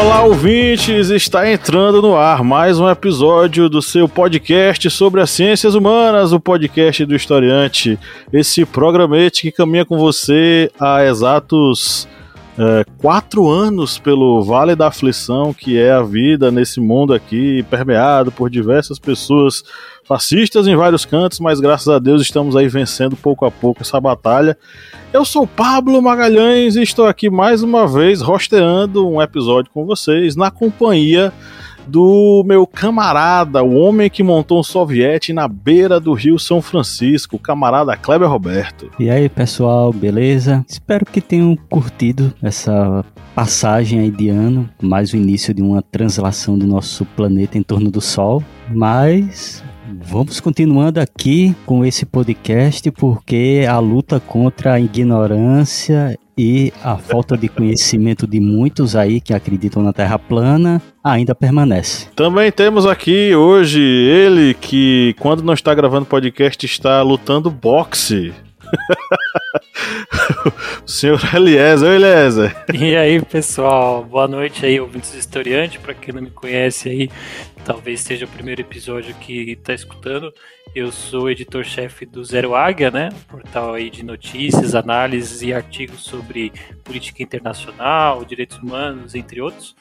Olá, ouvintes! Está entrando no ar mais um episódio do seu podcast sobre as ciências humanas, o podcast do historiante. Esse programete que caminha com você há exatos é, quatro anos pelo Vale da Aflição, que é a vida nesse mundo aqui, permeado por diversas pessoas fascistas em vários cantos, mas graças a Deus estamos aí vencendo pouco a pouco essa batalha. Eu sou Pablo Magalhães e estou aqui mais uma vez rosteando um episódio com vocês na companhia do meu camarada, o homem que montou um soviete na beira do Rio São Francisco, o camarada Kleber Roberto. E aí, pessoal, beleza? Espero que tenham curtido essa passagem aí de ano, mais o início de uma translação do nosso planeta em torno do Sol. Mas Vamos continuando aqui com esse podcast porque a luta contra a ignorância e a falta de conhecimento de muitos aí que acreditam na Terra plana ainda permanece. Também temos aqui hoje ele que, quando não está gravando podcast, está lutando boxe. o senhor Eliezer, oi Eliezer. E aí, pessoal, boa noite aí, ouvintes historiante, para quem não me conhece aí, talvez seja o primeiro episódio que está escutando. Eu sou editor-chefe do Zero Águia, né? Portal aí de notícias, análises e artigos sobre política internacional, direitos humanos, entre outros.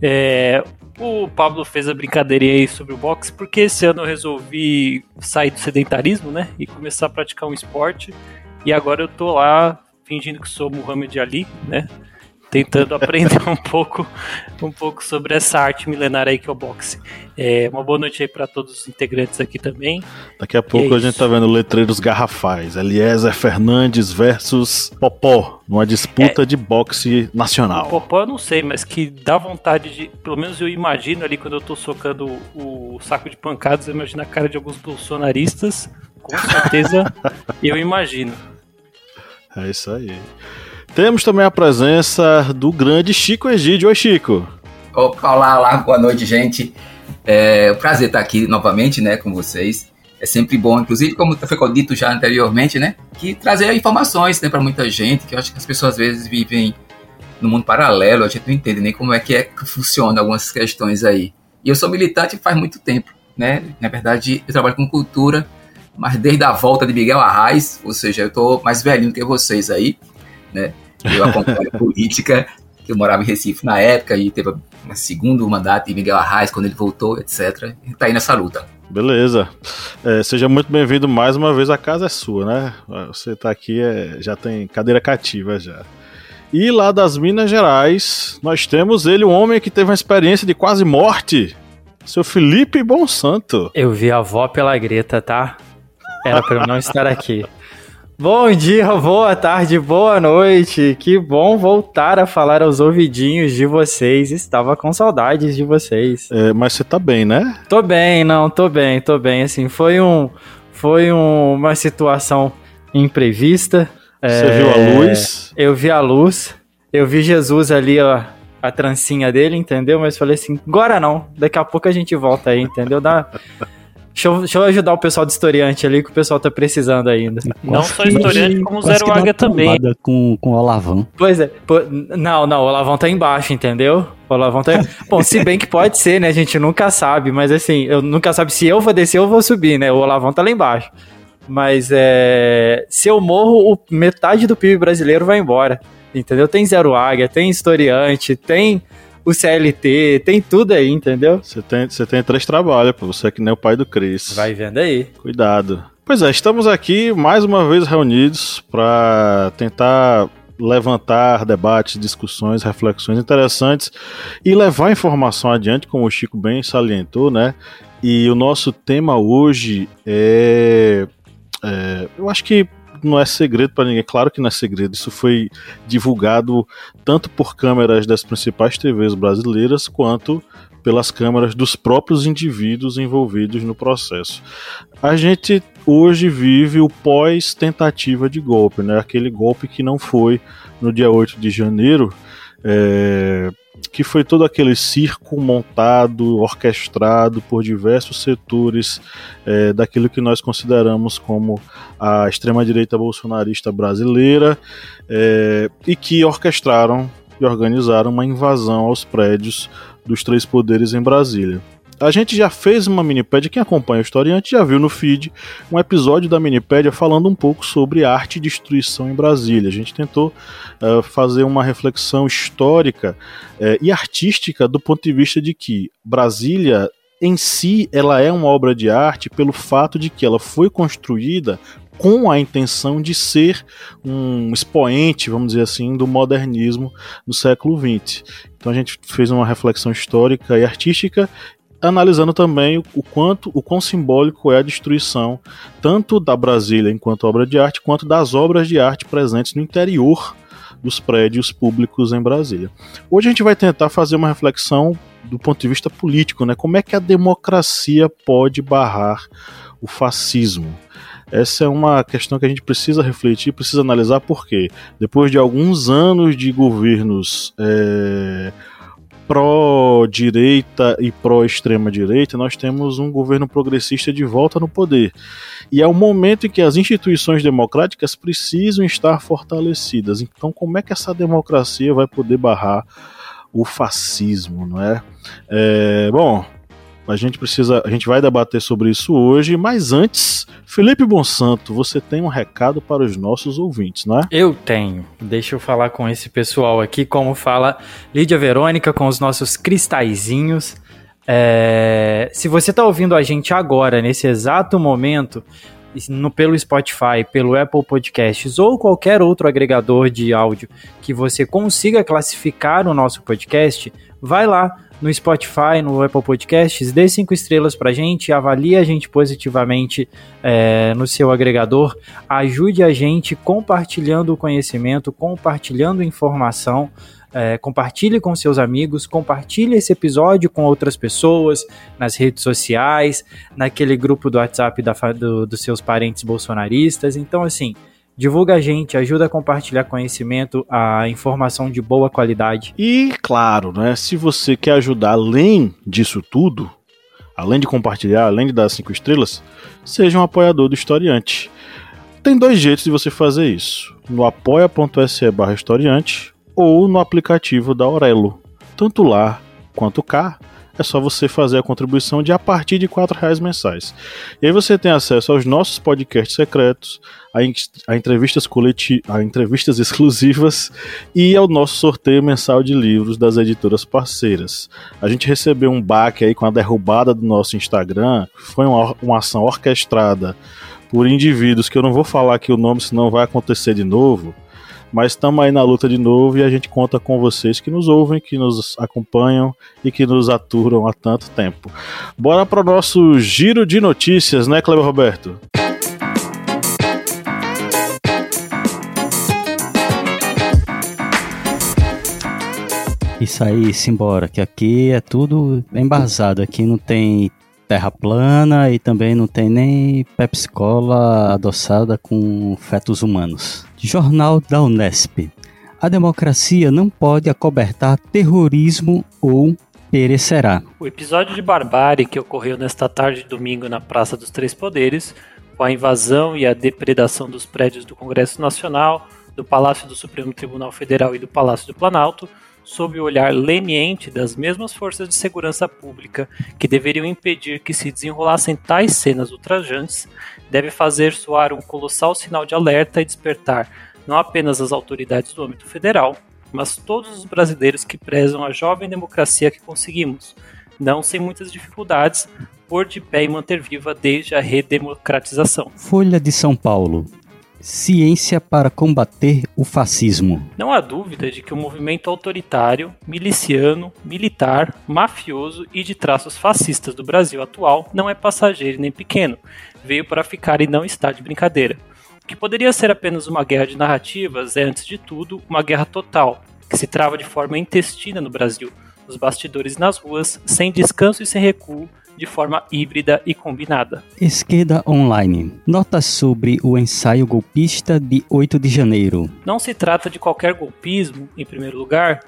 É, o Pablo fez a brincadeirinha aí sobre o boxe, porque esse ano eu resolvi sair do sedentarismo, né? E começar a praticar um esporte. E agora eu tô lá fingindo que sou Muhammad Ali, né? Tentando aprender um pouco, um pouco sobre essa arte milenar aí que é o boxe. É, uma boa noite aí para todos os integrantes aqui também. Daqui a pouco é a gente tá vendo letreiros garrafais. Eliezer Fernandes versus Popó, numa disputa é, de boxe nacional. Popó eu não sei, mas que dá vontade de. Pelo menos eu imagino ali quando eu tô socando o saco de pancadas, eu imagino a cara de alguns bolsonaristas. Com certeza eu imagino. É isso aí. Temos também a presença do grande Chico Egídio. Oi, Chico. Opa, olá, olá, boa noite, gente. É um prazer estar aqui novamente, né, com vocês. É sempre bom, inclusive, como foi dito já anteriormente, né, que trazer informações, né, para muita gente, que eu acho que as pessoas às vezes vivem no mundo paralelo, a gente não entende nem como é que, é que funciona algumas questões aí. E eu sou militante faz muito tempo, né, na verdade eu trabalho com cultura, mas desde a volta de Miguel Arraes, ou seja, eu tô mais velhinho que vocês aí, né? Eu acompanho política, que eu morava em Recife na época e teve um segundo mandato de Miguel Arraes quando ele voltou, etc. E tá aí nessa luta. Beleza. É, seja muito bem-vindo mais uma vez. A casa é sua, né? Você tá aqui, é, já tem cadeira cativa já. E lá das Minas Gerais, nós temos ele, um homem que teve uma experiência de quase morte. Seu Felipe Bonsanto. Eu vi a avó pela greta, tá? Era para eu não estar aqui. Bom dia, boa tarde, boa noite. Que bom voltar a falar aos ouvidinhos de vocês. Estava com saudades de vocês. É, mas você tá bem, né? Tô bem, não, tô bem, tô bem. Assim, foi um, foi um, uma situação imprevista. Você é, viu a luz? Eu vi a luz. Eu vi Jesus ali, ó, a trancinha dele, entendeu? Mas falei assim, agora não. Daqui a pouco a gente volta aí, entendeu? Dá Deixa eu, deixa eu, ajudar o pessoal de historiante ali, que o pessoal tá precisando ainda. Não só historiante, como Zero Águia também. Com, com o Olavão. Pois é. Pô, não, não, o Olavão tá embaixo, entendeu? O Olavão tá. Bom, se bem que pode ser, né? A gente nunca sabe, mas assim, eu nunca sabe se eu vou descer ou vou subir, né? O Olavão tá lá embaixo. Mas é. Se eu morro, o... metade do PIB brasileiro vai embora. Entendeu? Tem Zero Águia, tem historiante, tem o CLT, tem tudo aí, entendeu? Você tem, você tem três trabalhos, pô. Você é que nem o pai do Cris. Vai vendo aí. Cuidado. Pois é, estamos aqui mais uma vez reunidos para tentar levantar debates, discussões, reflexões interessantes e levar informação adiante, como o Chico bem salientou, né? E o nosso tema hoje é, é eu acho que não é segredo para ninguém, claro que não é segredo. Isso foi divulgado tanto por câmeras das principais TVs brasileiras quanto pelas câmeras dos próprios indivíduos envolvidos no processo. A gente hoje vive o pós-tentativa de golpe, né? Aquele golpe que não foi no dia 8 de janeiro, é, que foi todo aquele circo montado, orquestrado por diversos setores é, daquilo que nós consideramos como a extrema-direita bolsonarista brasileira é, e que orquestraram e organizaram uma invasão aos prédios dos três poderes em Brasília. A gente já fez uma minipédia, quem acompanha a história já viu no feed um episódio da minipédia falando um pouco sobre arte e destruição em Brasília. A gente tentou uh, fazer uma reflexão histórica uh, e artística do ponto de vista de que Brasília em si ela é uma obra de arte pelo fato de que ela foi construída com a intenção de ser um expoente, vamos dizer assim, do modernismo no século XX. Então a gente fez uma reflexão histórica e artística analisando também o quanto o quão simbólico é a destruição tanto da Brasília enquanto obra de arte quanto das obras de arte presentes no interior dos prédios públicos em Brasília. Hoje a gente vai tentar fazer uma reflexão do ponto de vista político, né? Como é que a democracia pode barrar o fascismo? Essa é uma questão que a gente precisa refletir, precisa analisar, porque depois de alguns anos de governos é, pró-direita e pró-extrema-direita, nós temos um governo progressista de volta no poder. E é o momento em que as instituições democráticas precisam estar fortalecidas. Então, como é que essa democracia vai poder barrar o fascismo, não é? é bom, a gente precisa, a gente vai debater sobre isso hoje, mas antes, Felipe Bonsanto, você tem um recado para os nossos ouvintes, não é? Eu tenho. Deixa eu falar com esse pessoal aqui, como fala Lídia Verônica com os nossos cristalzinhos. É, se você está ouvindo a gente agora, nesse exato momento, no, pelo Spotify, pelo Apple Podcasts ou qualquer outro agregador de áudio que você consiga classificar o nosso podcast, vai lá no Spotify, no Apple Podcasts, dê cinco estrelas pra gente, avalie a gente positivamente é, no seu agregador, ajude a gente compartilhando o conhecimento, compartilhando informação. É, compartilhe com seus amigos, compartilhe esse episódio com outras pessoas nas redes sociais, naquele grupo do WhatsApp da, do, dos seus parentes bolsonaristas. Então, assim, divulga a gente, ajuda a compartilhar conhecimento, a informação de boa qualidade. E claro, né, se você quer ajudar além disso tudo, além de compartilhar, além de dar cinco estrelas, seja um apoiador do Historiante. Tem dois jeitos de você fazer isso: no apoia.se barra historiante ou no aplicativo da Aurelo. Tanto lá quanto cá, é só você fazer a contribuição de a partir de R$ reais mensais. E aí você tem acesso aos nossos podcasts secretos, a, a entrevistas coleti a entrevistas exclusivas e ao nosso sorteio mensal de livros das editoras parceiras. A gente recebeu um baque aí com a derrubada do nosso Instagram, foi uma, uma ação orquestrada por indivíduos que eu não vou falar aqui o nome, senão vai acontecer de novo mas estamos aí na luta de novo e a gente conta com vocês que nos ouvem, que nos acompanham e que nos aturam há tanto tempo. Bora para o nosso giro de notícias, né, Cleber Roberto? Isso aí, simbora, que aqui é tudo embasado, aqui não tem terra plana e também não tem nem Pepsi Cola adoçada com fetos humanos. Jornal da Unesp. A democracia não pode acobertar terrorismo ou perecerá. O episódio de barbárie que ocorreu nesta tarde de domingo na Praça dos Três Poderes, com a invasão e a depredação dos prédios do Congresso Nacional, do Palácio do Supremo Tribunal Federal e do Palácio do Planalto, sob o olhar leniente das mesmas forças de segurança pública que deveriam impedir que se desenrolassem tais cenas ultrajantes, deve fazer soar um colossal sinal de alerta e despertar não apenas as autoridades do âmbito federal, mas todos os brasileiros que prezam a jovem democracia que conseguimos, não sem muitas dificuldades, pôr de pé e manter viva desde a redemocratização. Folha de São Paulo, Ciência para combater o fascismo. Não há dúvida de que o movimento autoritário, miliciano, militar, mafioso e de traços fascistas do Brasil atual não é passageiro nem pequeno, veio para ficar e não está de brincadeira. O que poderia ser apenas uma guerra de narrativas é, antes de tudo, uma guerra total, que se trava de forma intestina no Brasil, nos bastidores e nas ruas, sem descanso e sem recuo, de forma híbrida e combinada. Esquerda Online. Notas sobre o ensaio golpista de 8 de janeiro. Não se trata de qualquer golpismo, em primeiro lugar.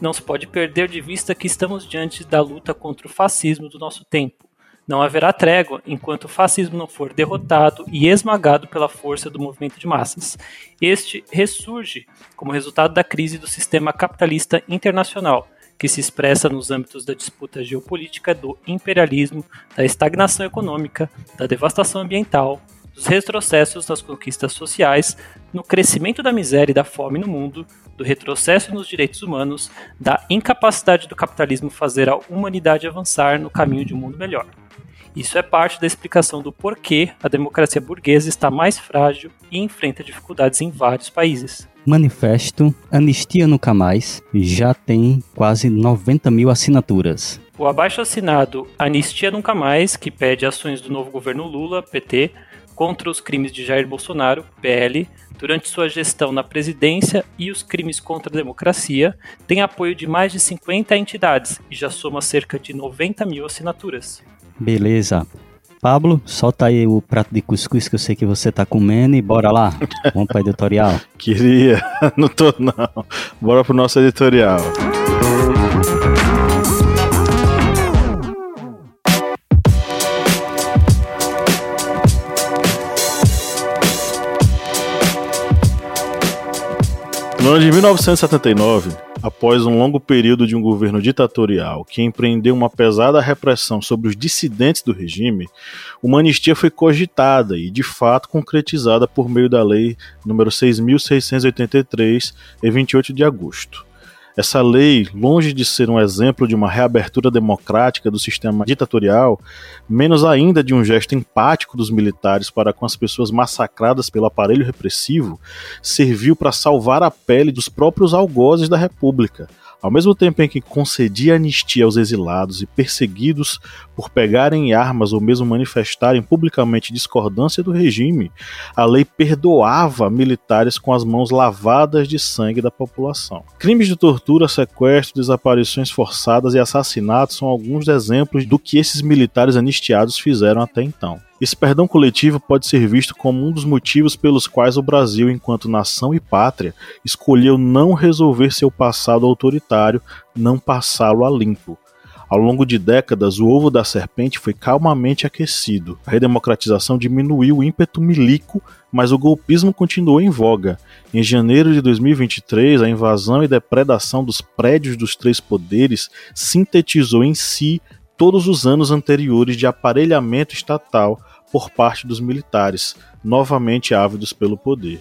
Não se pode perder de vista que estamos diante da luta contra o fascismo do nosso tempo. Não haverá trégua enquanto o fascismo não for derrotado e esmagado pela força do movimento de massas. Este ressurge como resultado da crise do sistema capitalista internacional, que se expressa nos âmbitos da disputa geopolítica, do imperialismo, da estagnação econômica, da devastação ambiental, dos retrocessos nas conquistas sociais, no crescimento da miséria e da fome no mundo, do retrocesso nos direitos humanos, da incapacidade do capitalismo fazer a humanidade avançar no caminho de um mundo melhor. Isso é parte da explicação do porquê a democracia burguesa está mais frágil e enfrenta dificuldades em vários países. Manifesto Anistia Nunca Mais já tem quase 90 mil assinaturas. O abaixo assinado Anistia Nunca Mais, que pede ações do novo governo Lula, PT, contra os crimes de Jair Bolsonaro, PL, durante sua gestão na presidência e os crimes contra a democracia, tem apoio de mais de 50 entidades e já soma cerca de 90 mil assinaturas. Beleza. Pablo, solta aí o prato de cuscuz que eu sei que você tá comendo e bora lá. Vamos para editorial. Queria, não tô não. Bora pro nosso editorial. No ano de 1979, após um longo período de um governo ditatorial que empreendeu uma pesada repressão sobre os dissidentes do regime, uma anistia foi cogitada e, de fato, concretizada por meio da Lei nº 6.683, em 28 de agosto. Essa lei, longe de ser um exemplo de uma reabertura democrática do sistema ditatorial, menos ainda de um gesto empático dos militares para com as pessoas massacradas pelo aparelho repressivo, serviu para salvar a pele dos próprios algozes da República, ao mesmo tempo em que concedia anistia aos exilados e perseguidos por pegarem armas ou mesmo manifestarem publicamente discordância do regime, a lei perdoava militares com as mãos lavadas de sangue da população. Crimes de tortura, sequestro, desaparições forçadas e assassinatos são alguns exemplos do que esses militares anistiados fizeram até então. Esse perdão coletivo pode ser visto como um dos motivos pelos quais o Brasil, enquanto nação e pátria, escolheu não resolver seu passado autoritário, não passá-lo a limpo. Ao longo de décadas, o ovo da serpente foi calmamente aquecido. A redemocratização diminuiu o ímpeto milico, mas o golpismo continuou em voga. Em janeiro de 2023, a invasão e depredação dos prédios dos três poderes sintetizou em si todos os anos anteriores de aparelhamento estatal por parte dos militares, novamente ávidos pelo poder.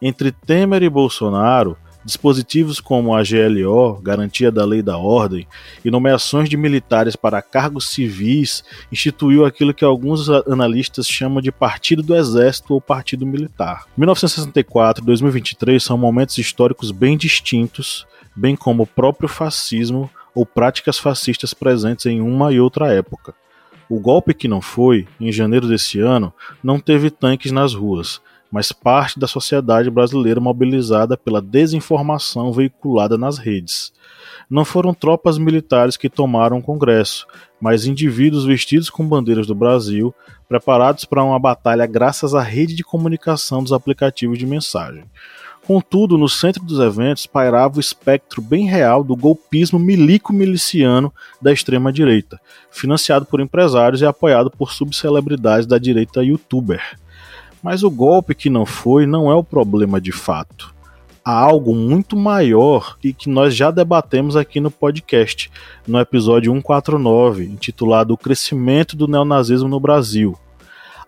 Entre Temer e Bolsonaro, dispositivos como a GLO, Garantia da Lei da Ordem, e nomeações de militares para cargos civis instituiu aquilo que alguns analistas chamam de Partido do Exército ou Partido Militar. 1964 e 2023 são momentos históricos bem distintos, bem como o próprio fascismo ou práticas fascistas presentes em uma e outra época. O golpe que não foi, em janeiro desse ano, não teve tanques nas ruas, mas parte da sociedade brasileira mobilizada pela desinformação veiculada nas redes. Não foram tropas militares que tomaram o Congresso, mas indivíduos vestidos com bandeiras do Brasil, preparados para uma batalha graças à rede de comunicação dos aplicativos de mensagem. Contudo, no centro dos eventos pairava o espectro bem real do golpismo milico-miliciano da extrema-direita, financiado por empresários e apoiado por subcelebridades da direita youtuber. Mas o golpe que não foi não é o problema de fato. Há algo muito maior e que nós já debatemos aqui no podcast, no episódio 149, intitulado O Crescimento do Neonazismo no Brasil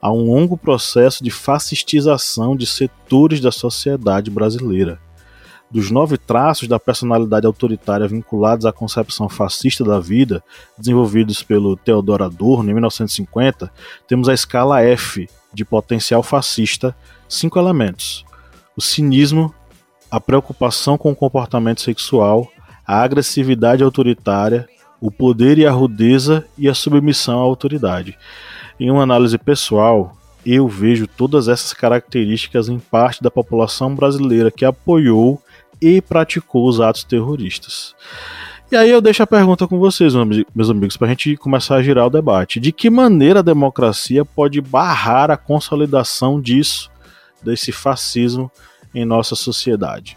a um longo processo de fascistização de setores da sociedade brasileira. Dos nove traços da personalidade autoritária vinculados à concepção fascista da vida, desenvolvidos pelo Theodor Adorno em 1950, temos a escala F de potencial fascista, cinco elementos: o cinismo, a preocupação com o comportamento sexual, a agressividade autoritária, o poder e a rudeza e a submissão à autoridade. Em uma análise pessoal, eu vejo todas essas características em parte da população brasileira que apoiou e praticou os atos terroristas. E aí eu deixo a pergunta com vocês, meus amigos, para a gente começar a girar o debate. De que maneira a democracia pode barrar a consolidação disso, desse fascismo em nossa sociedade?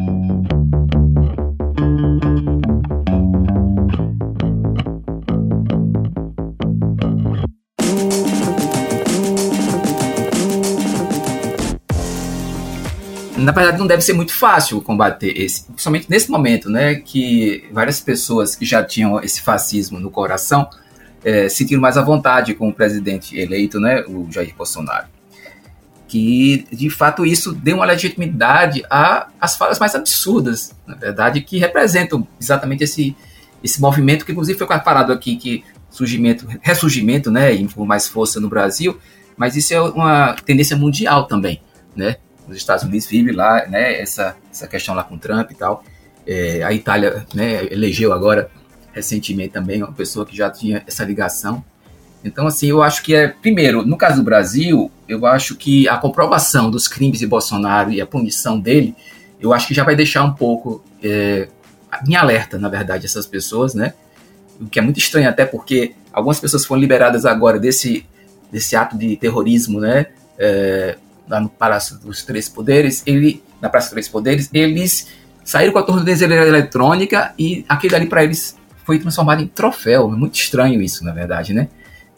Na verdade não deve ser muito fácil combater esse, principalmente nesse momento, né, que várias pessoas que já tinham esse fascismo no coração é, sentiram mais à vontade com o presidente eleito, né, o Jair Bolsonaro. Que, de fato, isso deu uma legitimidade às falas mais absurdas, na verdade, que representam exatamente esse, esse movimento que, inclusive, foi parado aqui, que surgimento, ressurgimento, né, com mais força no Brasil, mas isso é uma tendência mundial também, né, nos Estados Unidos vive lá, né, essa, essa questão lá com Trump e tal. É, a Itália, né, elegeu agora recentemente também uma pessoa que já tinha essa ligação. Então, assim, eu acho que é, primeiro, no caso do Brasil, eu acho que a comprovação dos crimes de Bolsonaro e a punição dele, eu acho que já vai deixar um pouco é, em alerta, na verdade, essas pessoas, né? O que é muito estranho, até porque algumas pessoas foram liberadas agora desse, desse ato de terrorismo, né? É, lá no Palácio dos Três Poderes, ele, na Praça dos Três Poderes, eles saíram com a tornozeleira eletrônica e aquele ali para eles foi transformado em troféu. É muito estranho isso, na verdade, né?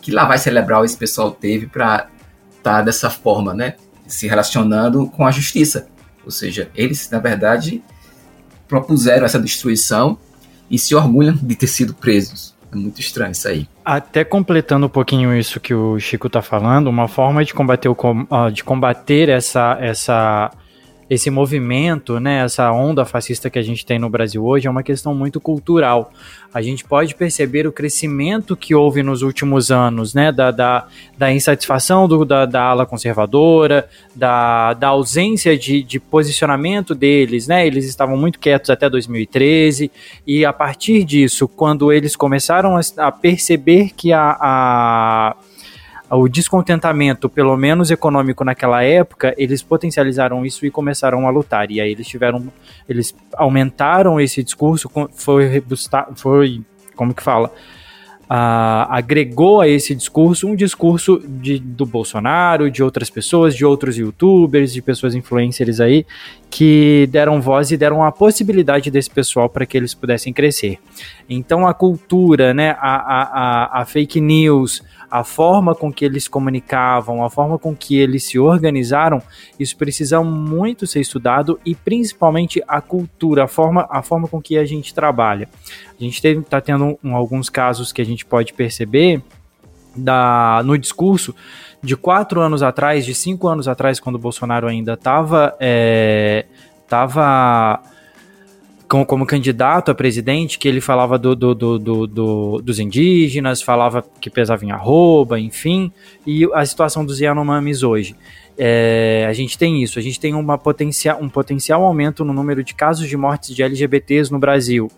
Que vai celebrar esse pessoal teve para estar tá dessa forma, né? Se relacionando com a justiça. Ou seja, eles, na verdade, propuseram essa destruição e se orgulham de ter sido presos. É muito estranho isso aí. Até completando um pouquinho isso que o Chico está falando, uma forma de combater, o, de combater essa, essa esse movimento, né, essa onda fascista que a gente tem no Brasil hoje é uma questão muito cultural. A gente pode perceber o crescimento que houve nos últimos anos, né, da, da, da insatisfação do, da, da ala conservadora, da, da ausência de, de posicionamento deles, né, eles estavam muito quietos até 2013, e a partir disso, quando eles começaram a, a perceber que a, a o descontentamento, pelo menos econômico naquela época, eles potencializaram isso e começaram a lutar. E aí eles tiveram, eles aumentaram esse discurso, foi, foi como que fala? Uh, agregou a esse discurso um discurso de, do Bolsonaro, de outras pessoas, de outros youtubers, de pessoas influencers aí, que deram voz e deram a possibilidade desse pessoal para que eles pudessem crescer. Então a cultura, né, a, a, a, a fake news, a forma com que eles comunicavam, a forma com que eles se organizaram, isso precisa muito ser estudado e principalmente a cultura, a forma, a forma com que a gente trabalha. A gente está tendo um, alguns casos que a gente pode perceber da, no discurso de quatro anos atrás, de cinco anos atrás, quando o Bolsonaro ainda estava é, tava como, como candidato a presidente, que ele falava do, do, do, do, dos indígenas, falava que pesava em arroba, enfim, e a situação dos Yanomamis hoje. É, a gente tem isso, a gente tem uma potencial, um potencial aumento no número de casos de mortes de LGBTs no Brasil.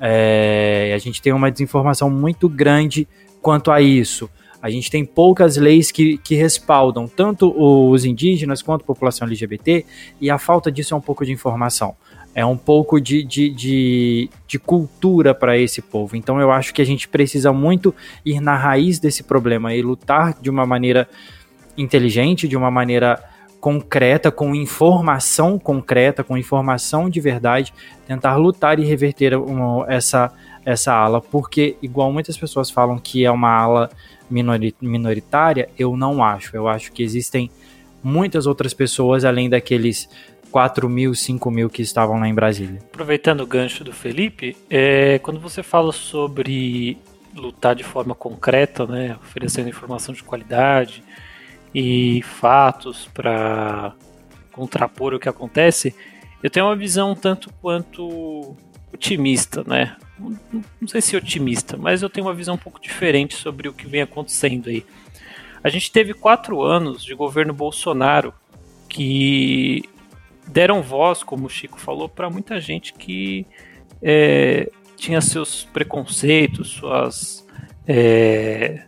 É, a gente tem uma desinformação muito grande quanto a isso. A gente tem poucas leis que, que respaldam tanto os indígenas quanto a população LGBT, e a falta disso é um pouco de informação é um pouco de, de, de, de cultura para esse povo. Então eu acho que a gente precisa muito ir na raiz desse problema e lutar de uma maneira inteligente, de uma maneira concreta, com informação concreta, com informação de verdade, tentar lutar e reverter uma, essa, essa ala, porque, igual muitas pessoas falam que é uma ala minoritária, eu não acho. Eu acho que existem muitas outras pessoas, além daqueles 4 mil, 5 mil que estavam lá em Brasília. Aproveitando o gancho do Felipe, é, quando você fala sobre lutar de forma concreta, né, oferecendo informação de qualidade e fatos para contrapor o que acontece, eu tenho uma visão tanto quanto otimista, né? Não sei se otimista, mas eu tenho uma visão um pouco diferente sobre o que vem acontecendo aí. A gente teve quatro anos de governo Bolsonaro que deram voz, como o Chico falou, para muita gente que é, tinha seus preconceitos, suas, é,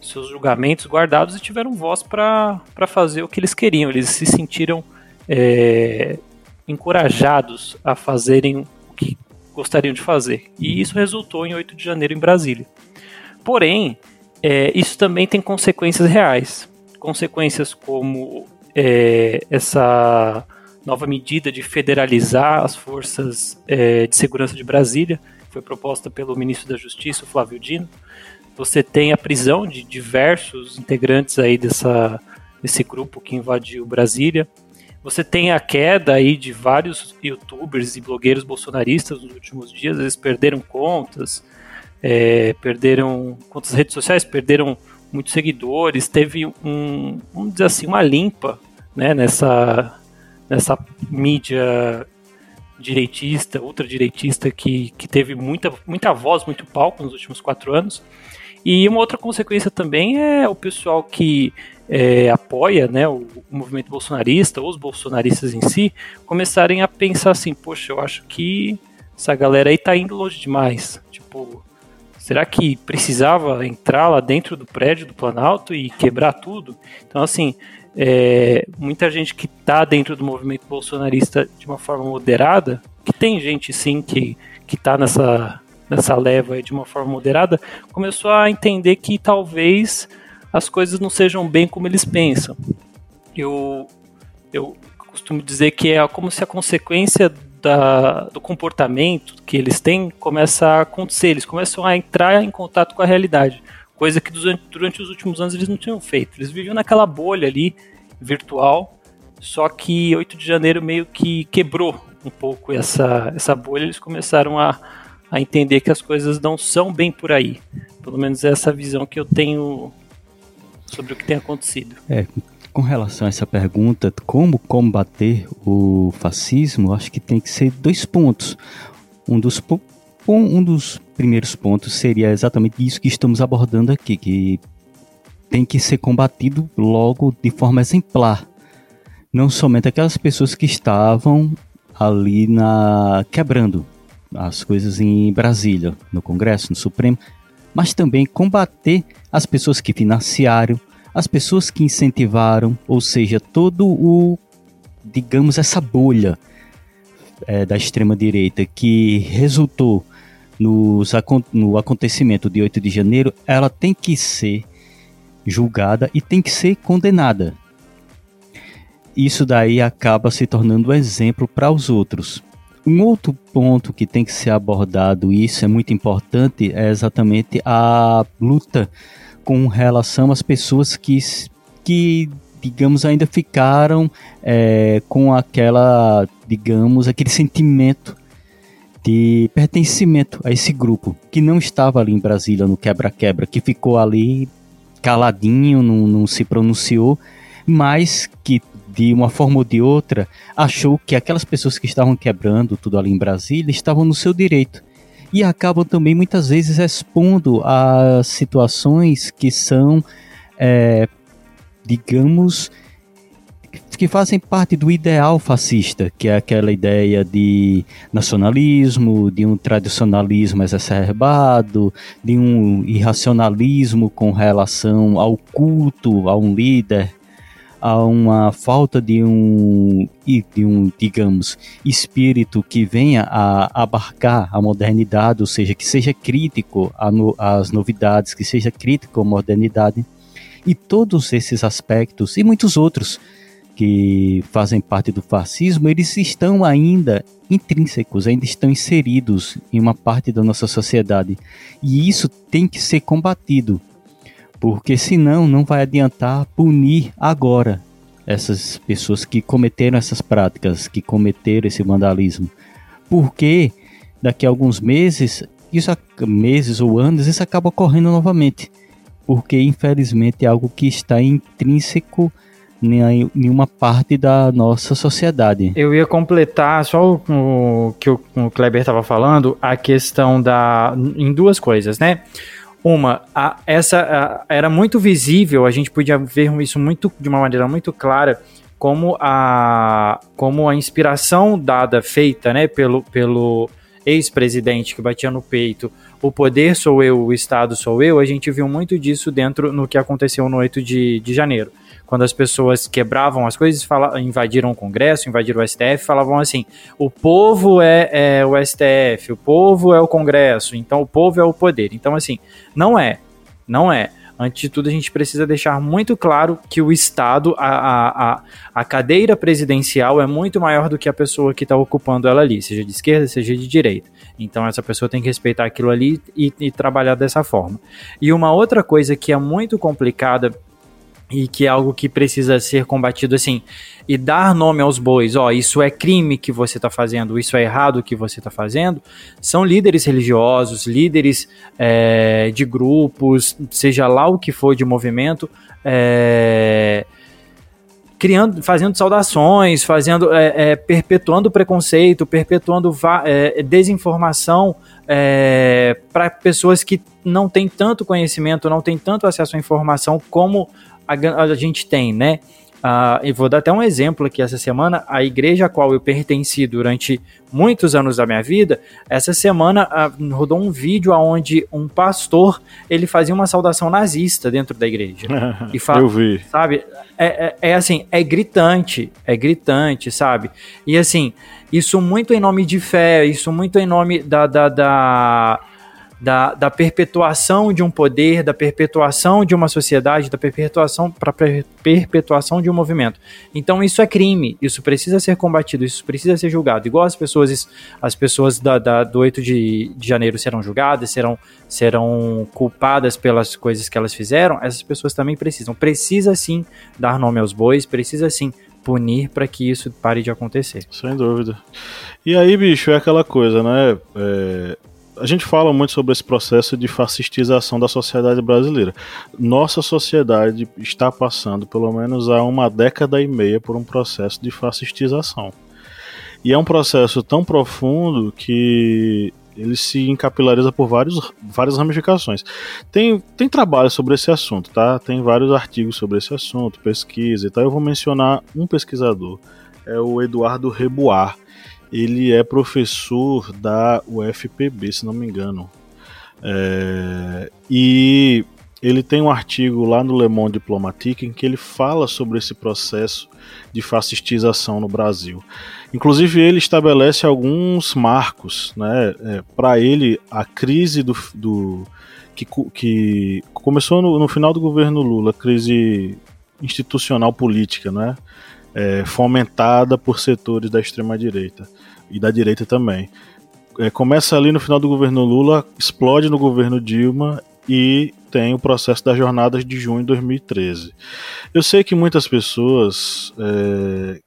seus julgamentos guardados e tiveram voz para fazer o que eles queriam. Eles se sentiram é, encorajados a fazerem o que gostariam de fazer. E isso resultou em 8 de janeiro em Brasília. Porém, é, isso também tem consequências reais. Consequências como é, essa nova medida de federalizar as forças é, de segurança de Brasília, que foi proposta pelo ministro da Justiça, Flávio Dino. Você tem a prisão de diversos integrantes aí dessa, desse grupo que invadiu Brasília. Você tem a queda aí de vários youtubers e blogueiros bolsonaristas nos últimos dias, eles perderam contas, é, perderam contas redes sociais, perderam muitos seguidores, teve um, vamos dizer assim, uma limpa né, nessa, nessa mídia direitista, ultradireitista que, que teve muita, muita voz, muito palco nos últimos quatro anos. E uma outra consequência também é o pessoal que é, apoia né, o, o, movimento bolsonarista, ou os bolsonaristas em si, começarem a pensar assim, poxa, eu acho que essa galera aí tá indo longe demais. Tipo, será que precisava entrar lá dentro do prédio do Planalto e quebrar tudo? Então, assim, é, muita gente que está dentro do movimento bolsonarista de uma forma moderada, que tem gente sim que que está nessa nessa leva de uma forma moderada, começou a entender que talvez as coisas não sejam bem como eles pensam. Eu eu costumo dizer que é como se a consequência da, do comportamento que eles têm começa a acontecer, eles começam a entrar em contato com a realidade coisa que durante, durante os últimos anos eles não tinham feito. Eles viviam naquela bolha ali virtual, só que 8 de janeiro meio que quebrou um pouco essa, essa bolha, eles começaram a, a entender que as coisas não são bem por aí. Pelo menos é essa visão que eu tenho sobre o que tem acontecido. É, com relação a essa pergunta, como combater o fascismo, acho que tem que ser dois pontos. Um dos um dos primeiros pontos seria exatamente isso que estamos abordando aqui, que tem que ser combatido logo de forma exemplar. Não somente aquelas pessoas que estavam ali na quebrando as coisas em Brasília, no Congresso, no Supremo, mas também combater as pessoas que financiaram, as pessoas que incentivaram, ou seja, todo o digamos essa bolha é, da extrema direita que resultou nos, no acontecimento de 8 de janeiro, ela tem que ser julgada e tem que ser condenada. Isso daí acaba se tornando um exemplo para os outros. Um outro ponto que tem que ser abordado, e isso é muito importante, é exatamente a luta com relação às pessoas que, que digamos, ainda ficaram é, com aquela, digamos, aquele sentimento de pertencimento a esse grupo, que não estava ali em Brasília no quebra-quebra, que ficou ali caladinho, não, não se pronunciou, mas que de uma forma ou de outra achou que aquelas pessoas que estavam quebrando tudo ali em Brasília estavam no seu direito. E acabam também muitas vezes expondo a situações que são, é, digamos, que fazem parte do ideal fascista, que é aquela ideia de nacionalismo, de um tradicionalismo exacerbado, de um irracionalismo com relação ao culto a um líder, a uma falta de um, de um, digamos, espírito que venha a abarcar a modernidade, ou seja, que seja crítico às novidades, que seja crítico à modernidade. E todos esses aspectos e muitos outros que fazem parte do fascismo, eles estão ainda intrínsecos, ainda estão inseridos em uma parte da nossa sociedade. E isso tem que ser combatido, porque senão não vai adiantar punir agora. essas pessoas que cometeram essas práticas, que cometeram esse vandalismo. Porque daqui a alguns meses, isso meses ou anos, isso acaba ocorrendo novamente. Porque infelizmente é algo que está intrínseco em nenhuma parte da nossa sociedade. Eu ia completar só o, que o, o Kleber estava falando, a questão da. em duas coisas, né? Uma, a, essa a, era muito visível, a gente podia ver isso muito de uma maneira muito clara, como a, como a inspiração dada, feita né, pelo, pelo ex-presidente que batia no peito, o poder sou eu, o Estado sou eu, a gente viu muito disso dentro no que aconteceu no 8 de, de janeiro quando as pessoas quebravam as coisas, fala, invadiram o Congresso, invadiram o STF, falavam assim: o povo é, é, o STF, o povo é o Congresso, então o povo é o poder. Então, assim, não é. Não é. Antes de tudo, a gente precisa deixar muito claro que o Estado, a, a, a cadeira presidencial é muito maior do que a pessoa que está ocupando ela ali, seja de esquerda, seja de direita. Então, essa pessoa tem que respeitar aquilo ali e, e trabalhar dessa forma. E uma outra coisa que é muito complicada e que é algo que precisa ser combatido assim. E dar nome aos bois, ó, isso é crime que você está fazendo, isso é errado que você está fazendo, são líderes religiosos, líderes é, de grupos, seja lá o que for de movimento, é, criando, fazendo saudações, fazendo, é, é perpetuando preconceito, perpetuando é, desinformação é, para pessoas que não têm tanto conhecimento, não têm tanto acesso à informação como a, a gente tem, né? Uh, e vou dar até um exemplo aqui essa semana. A igreja a qual eu pertenci durante muitos anos da minha vida, essa semana uh, rodou um vídeo onde um pastor ele fazia uma saudação nazista dentro da igreja. e fala, eu vi. Sabe? É, é, é, assim, é gritante, é gritante, sabe? E assim, isso muito em nome de fé, isso muito em nome da, da, da da, da perpetuação de um poder, da perpetuação de uma sociedade, da perpetuação para perpetuação de um movimento. Então isso é crime, isso precisa ser combatido, isso precisa ser julgado. Igual as pessoas, as pessoas da, da do 8 de, de janeiro serão julgadas, serão, serão culpadas pelas coisas que elas fizeram, essas pessoas também precisam. Precisa sim dar nome aos bois, precisa sim punir para que isso pare de acontecer. Sem dúvida. E aí, bicho, é aquela coisa, né? É, a gente fala muito sobre esse processo de fascistização da sociedade brasileira. Nossa sociedade está passando, pelo menos há uma década e meia, por um processo de fascistização. E é um processo tão profundo que ele se encapilariza por vários, várias ramificações. Tem, tem trabalho sobre esse assunto, tá? Tem vários artigos sobre esse assunto, pesquisa e tal. Eu vou mencionar um pesquisador, é o Eduardo Reboar ele é professor da UFPB, se não me engano. É, e ele tem um artigo lá no Le Monde Diplomatique em que ele fala sobre esse processo de fascistização no Brasil. Inclusive, ele estabelece alguns marcos. Né? É, Para ele, a crise do, do que, que, começou no, no, final do governo Lula, crise institucional política, né? É, fomentada por setores da extrema-direita e da direita também. É, começa ali no final do governo Lula, explode no governo Dilma e tem o processo das jornadas de junho de 2013. Eu sei que muitas pessoas é,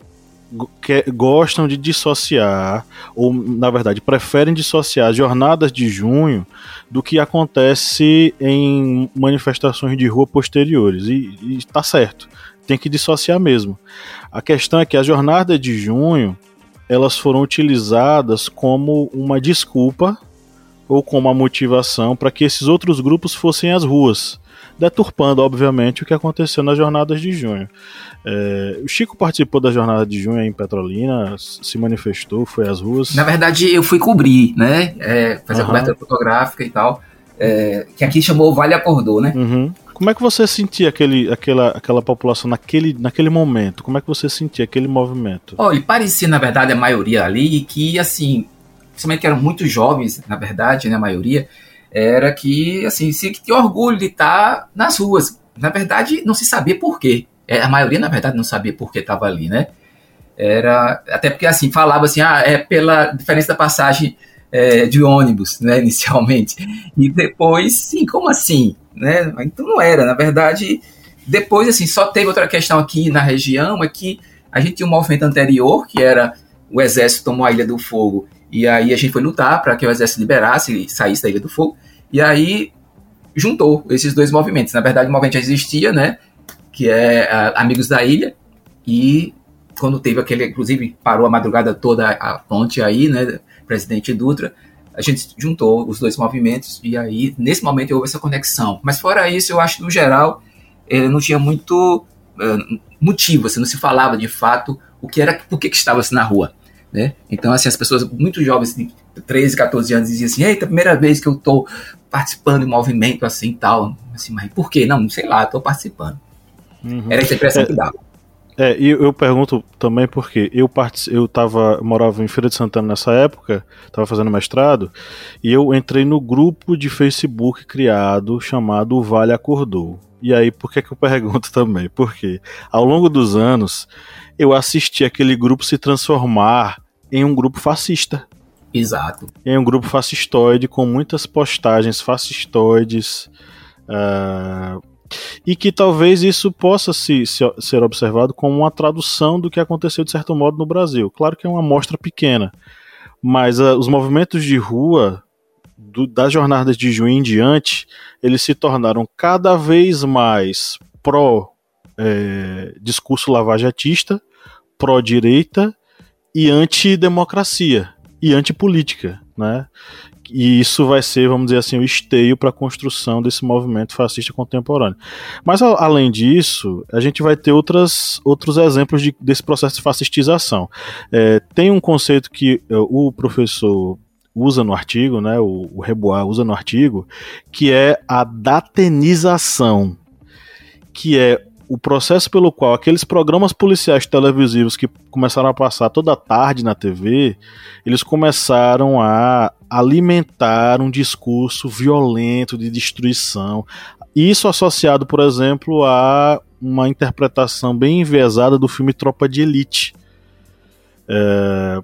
que, gostam de dissociar, ou na verdade preferem dissociar as jornadas de junho do que acontece em manifestações de rua posteriores. E está certo, tem que dissociar mesmo. A questão é que a jornada de junho elas foram utilizadas como uma desculpa ou como uma motivação para que esses outros grupos fossem às ruas, deturpando, obviamente, o que aconteceu nas jornadas de junho. É, o Chico participou da jornada de junho em Petrolina, se manifestou, foi às ruas. Na verdade, eu fui cobrir, né? É, fazer uhum. a cobertura fotográfica e tal. É, que aqui chamou Vale Acordou, né? Uhum. Como é que você sentia aquele, aquela, aquela população naquele, naquele momento? Como é que você sentia aquele movimento? Olha, parecia, na verdade, a maioria ali que, assim, principalmente que eram muito jovens, na verdade, né, a maioria, era que, assim, se tinha orgulho de estar nas ruas. Na verdade, não se sabia por quê. É, a maioria, na verdade, não sabia por que estava ali, né? Era, até porque, assim, falava assim, ah, é pela diferença da passagem é, de ônibus, né, inicialmente. E depois, sim, como assim? Né? Então não era, na verdade, Depois, assim, só teve outra questão aqui na região, é que a gente tinha um movimento anterior, que era o exército tomou a Ilha do Fogo, e aí a gente foi lutar para que o exército liberasse e saísse da Ilha do Fogo, e aí juntou esses dois movimentos. Na verdade, o movimento já existia, né, que é uh, Amigos da Ilha, e quando teve aquele, inclusive parou a madrugada toda a ponte aí, né, presidente Dutra, a gente juntou os dois movimentos e aí nesse momento houve essa conexão. Mas fora isso, eu acho que no geral eh, não tinha muito uh, motivo, assim, não se falava de fato o que era, por que, que estava-se na rua. Né? Então, assim, as pessoas muito jovens, de 13, 14 anos, diziam assim: Eita, primeira vez que eu estou participando de um movimento assim tal. Assim, mas por quê? Não, sei lá, estou participando. Uhum. Era essa impressão é, que dava. É, e eu pergunto também porque eu eu tava, morava em Feira de Santana nessa época, estava fazendo mestrado, e eu entrei no grupo de Facebook criado chamado O Vale Acordou. E aí, por que, que eu pergunto também? Porque ao longo dos anos eu assisti aquele grupo se transformar em um grupo fascista. Exato. Em um grupo fascistoide, com muitas postagens fascistoides. Uh, e que talvez isso possa se, se, ser observado como uma tradução do que aconteceu de certo modo no Brasil. Claro que é uma amostra pequena, mas uh, os movimentos de rua do, das jornadas de junho em diante, eles se tornaram cada vez mais pró é, discurso lavajatista, pró-direita e antidemocracia e antipolítica, né? E isso vai ser, vamos dizer assim, o esteio para a construção desse movimento fascista contemporâneo. Mas, além disso, a gente vai ter outras, outros exemplos de, desse processo de fascistização. É, tem um conceito que é, o professor usa no artigo, né, o, o Rebois usa no artigo, que é a datenização, que é o processo pelo qual aqueles programas policiais televisivos que começaram a passar toda tarde na TV, eles começaram a alimentar um discurso violento de destruição. Isso associado, por exemplo, a uma interpretação bem enviesada do filme Tropa de Elite. É,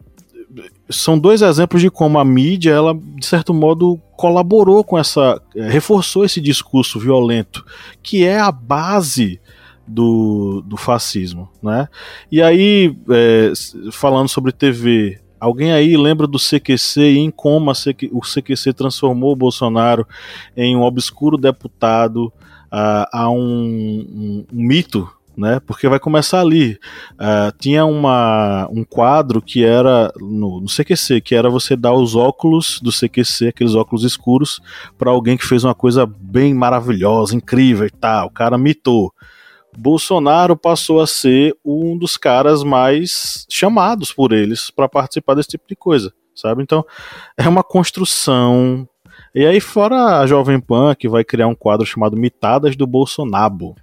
são dois exemplos de como a mídia, ela, de certo modo, colaborou com essa. reforçou esse discurso violento, que é a base do, do fascismo, né? E aí, é, falando sobre TV, alguém aí lembra do CQC e em como o CQC transformou o Bolsonaro em um obscuro deputado uh, a um, um, um mito né? Porque vai começar ali. Uh, tinha uma, um quadro que era no, no, CQC, que era você dar os óculos do CQC, aqueles óculos escuros, para alguém que fez uma coisa bem maravilhosa, incrível e tal. O cara mitou. Bolsonaro passou a ser um dos caras mais chamados por eles para participar desse tipo de coisa, sabe? Então, é uma construção. E aí, fora a Jovem Pan, que vai criar um quadro chamado Mitadas do Bolsonaro,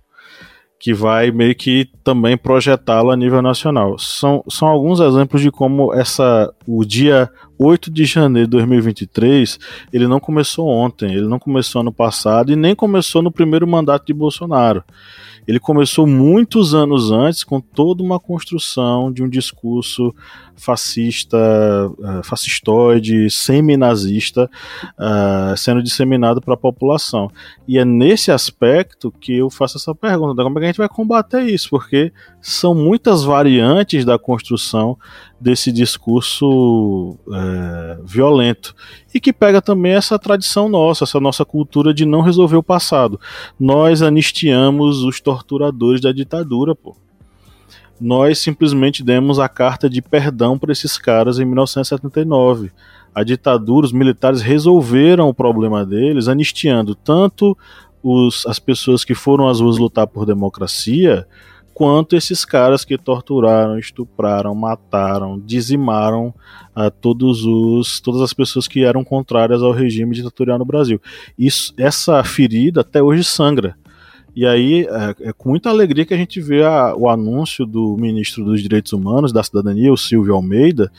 que vai meio que também projetá-lo a nível nacional. São, são alguns exemplos de como essa o dia 8 de janeiro de 2023, ele não começou ontem, ele não começou ano passado e nem começou no primeiro mandato de Bolsonaro. Ele começou muitos anos antes com toda uma construção de um discurso fascista, uh, fascistoide, semi-nazista, uh, sendo disseminado para a população. E é nesse aspecto que eu faço essa pergunta: como é que a gente vai combater isso? Porque são muitas variantes da construção desse discurso é, violento e que pega também essa tradição nossa, essa nossa cultura de não resolver o passado. Nós anistiamos os torturadores da ditadura, pô. Nós simplesmente demos a carta de perdão para esses caras em 1979. A ditadura, os militares resolveram o problema deles, anistiando tanto os, as pessoas que foram às ruas lutar por democracia, quanto esses caras que torturaram, estupraram, mataram, dizimaram uh, todos os, todas as pessoas que eram contrárias ao regime ditatorial no Brasil. Isso, essa ferida até hoje sangra. E aí é, é com muita alegria que a gente vê a, o anúncio do ministro dos Direitos Humanos da Cidadania, o Silvio Almeida,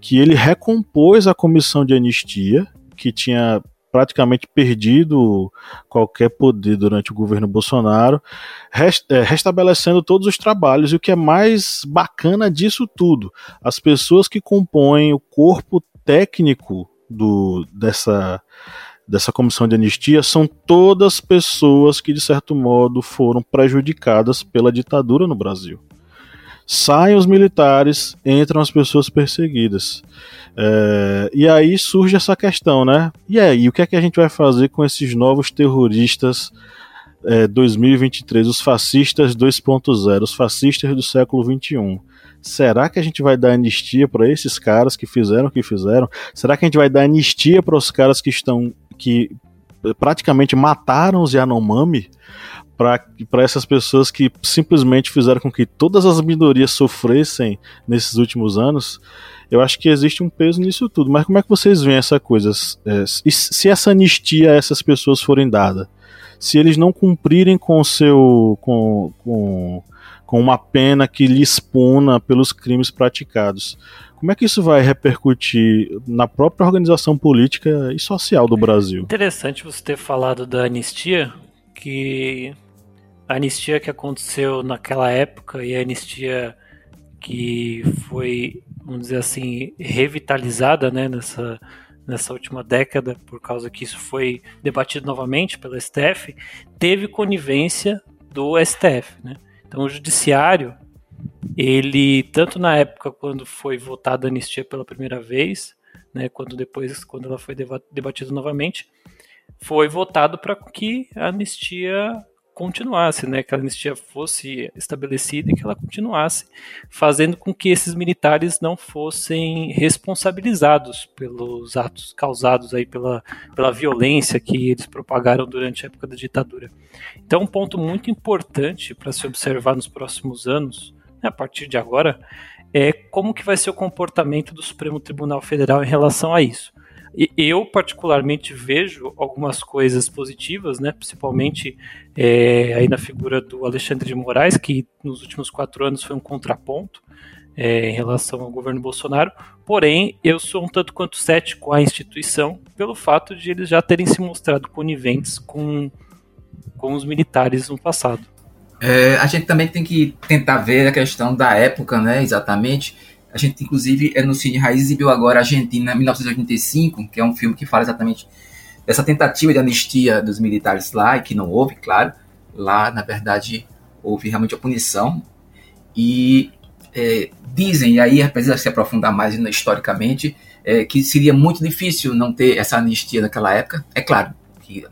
que ele recompôs a comissão de anistia que tinha praticamente perdido qualquer poder durante o governo Bolsonaro, é, restabelecendo todos os trabalhos. E o que é mais bacana disso tudo, as pessoas que compõem o corpo técnico do, dessa, dessa comissão de anistia são todas pessoas que, de certo modo, foram prejudicadas pela ditadura no Brasil. Saem os militares, entram as pessoas perseguidas. É, e aí surge essa questão, né? E aí, o que é que a gente vai fazer com esses novos terroristas é, 2023, os fascistas 2.0, os fascistas do século 21? Será que a gente vai dar anistia para esses caras que fizeram o que fizeram? Será que a gente vai dar anistia para os caras que estão que praticamente mataram os Yanomami? para essas pessoas que simplesmente fizeram com que todas as minorias sofressem nesses últimos anos, eu acho que existe um peso nisso tudo. Mas como é que vocês veem essa coisa? É, se essa anistia a essas pessoas forem dada, se eles não cumprirem com seu com, com, com uma pena que lhes puna pelos crimes praticados, como é que isso vai repercutir na própria organização política e social do Brasil? Interessante você ter falado da anistia, que a anistia que aconteceu naquela época e a anistia que foi, vamos dizer assim, revitalizada né, nessa, nessa última década, por causa que isso foi debatido novamente pela STF, teve conivência do STF. Né? Então o judiciário, ele, tanto na época quando foi votada a anistia pela primeira vez, né, quando depois, quando ela foi debatida novamente, foi votado para que a anistia continuasse, né, que a anistia fosse estabelecida e que ela continuasse, fazendo com que esses militares não fossem responsabilizados pelos atos causados aí pela, pela violência que eles propagaram durante a época da ditadura. Então, um ponto muito importante para se observar nos próximos anos, a partir de agora, é como que vai ser o comportamento do Supremo Tribunal Federal em relação a isso. E eu, particularmente, vejo algumas coisas positivas, né? principalmente é, aí na figura do Alexandre de Moraes, que nos últimos quatro anos foi um contraponto é, em relação ao governo Bolsonaro. Porém, eu sou um tanto quanto cético à instituição pelo fato de eles já terem se mostrado coniventes com, com os militares no passado. É, a gente também tem que tentar ver a questão da época, né, exatamente a gente, inclusive, é no Cine Raiz exibiu agora Argentina 1985, que é um filme que fala exatamente dessa tentativa de anistia dos militares lá, e que não houve, claro. Lá, na verdade, houve realmente a punição. E é, dizem, e aí precisa se aprofundar mais historicamente, é, que seria muito difícil não ter essa anistia naquela época. É claro que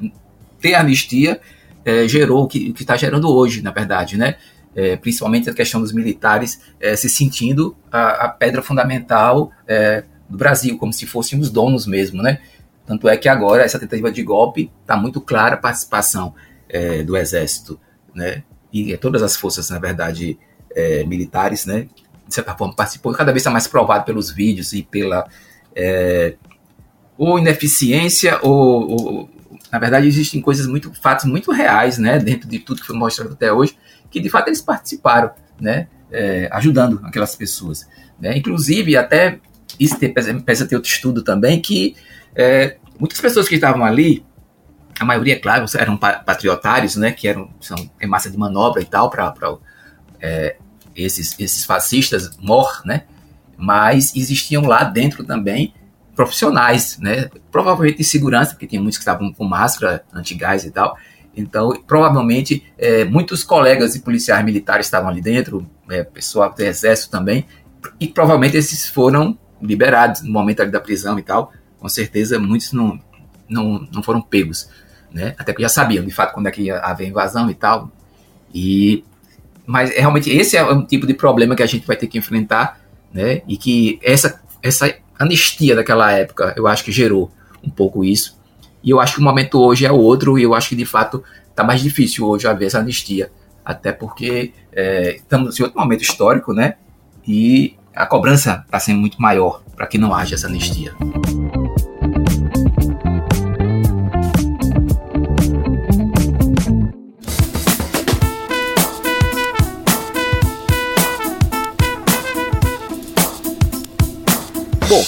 ter anistia é, gerou que está gerando hoje, na verdade, né? é, principalmente a questão dos militares, é, se sentindo a, a pedra fundamental é, do Brasil, como se fôssemos donos mesmo, né? Tanto é que agora essa tentativa de golpe está muito clara a participação é, do Exército, né? E todas as forças, na verdade, é, militares, né? De certa forma participou. Cada vez está mais provado pelos vídeos e pela é, ou ineficiência ou, ou, na verdade existem coisas muito fatos muito reais, né? Dentro de tudo que foi mostrado até hoje que de fato eles participaram, né, é, ajudando aquelas pessoas. Né? Inclusive, até isso precisa ter outro estudo também, que é, muitas pessoas que estavam ali, a maioria, claro, eram patriotários, né, que eram são é massa de manobra e tal para é, esses, esses fascistas mor, né, mas existiam lá dentro também profissionais, né, provavelmente de segurança, porque tinha muitos que estavam com máscara antigás e tal, então, provavelmente, é, muitos colegas e policiais militares estavam ali dentro, é, pessoal do exército também, e provavelmente esses foram liberados no momento ali da prisão e tal. Com certeza, muitos não, não, não foram pegos, né? Até que já sabiam, de fato, quando é que ia haver invasão e tal. E, mas é, realmente esse é um tipo de problema que a gente vai ter que enfrentar, né? E que essa, essa anistia daquela época, eu acho que gerou um pouco isso. E eu acho que o momento hoje é outro, e eu acho que de fato está mais difícil hoje haver essa anistia. Até porque é, estamos em outro momento histórico, né? E a cobrança está sendo muito maior para que não haja essa anistia.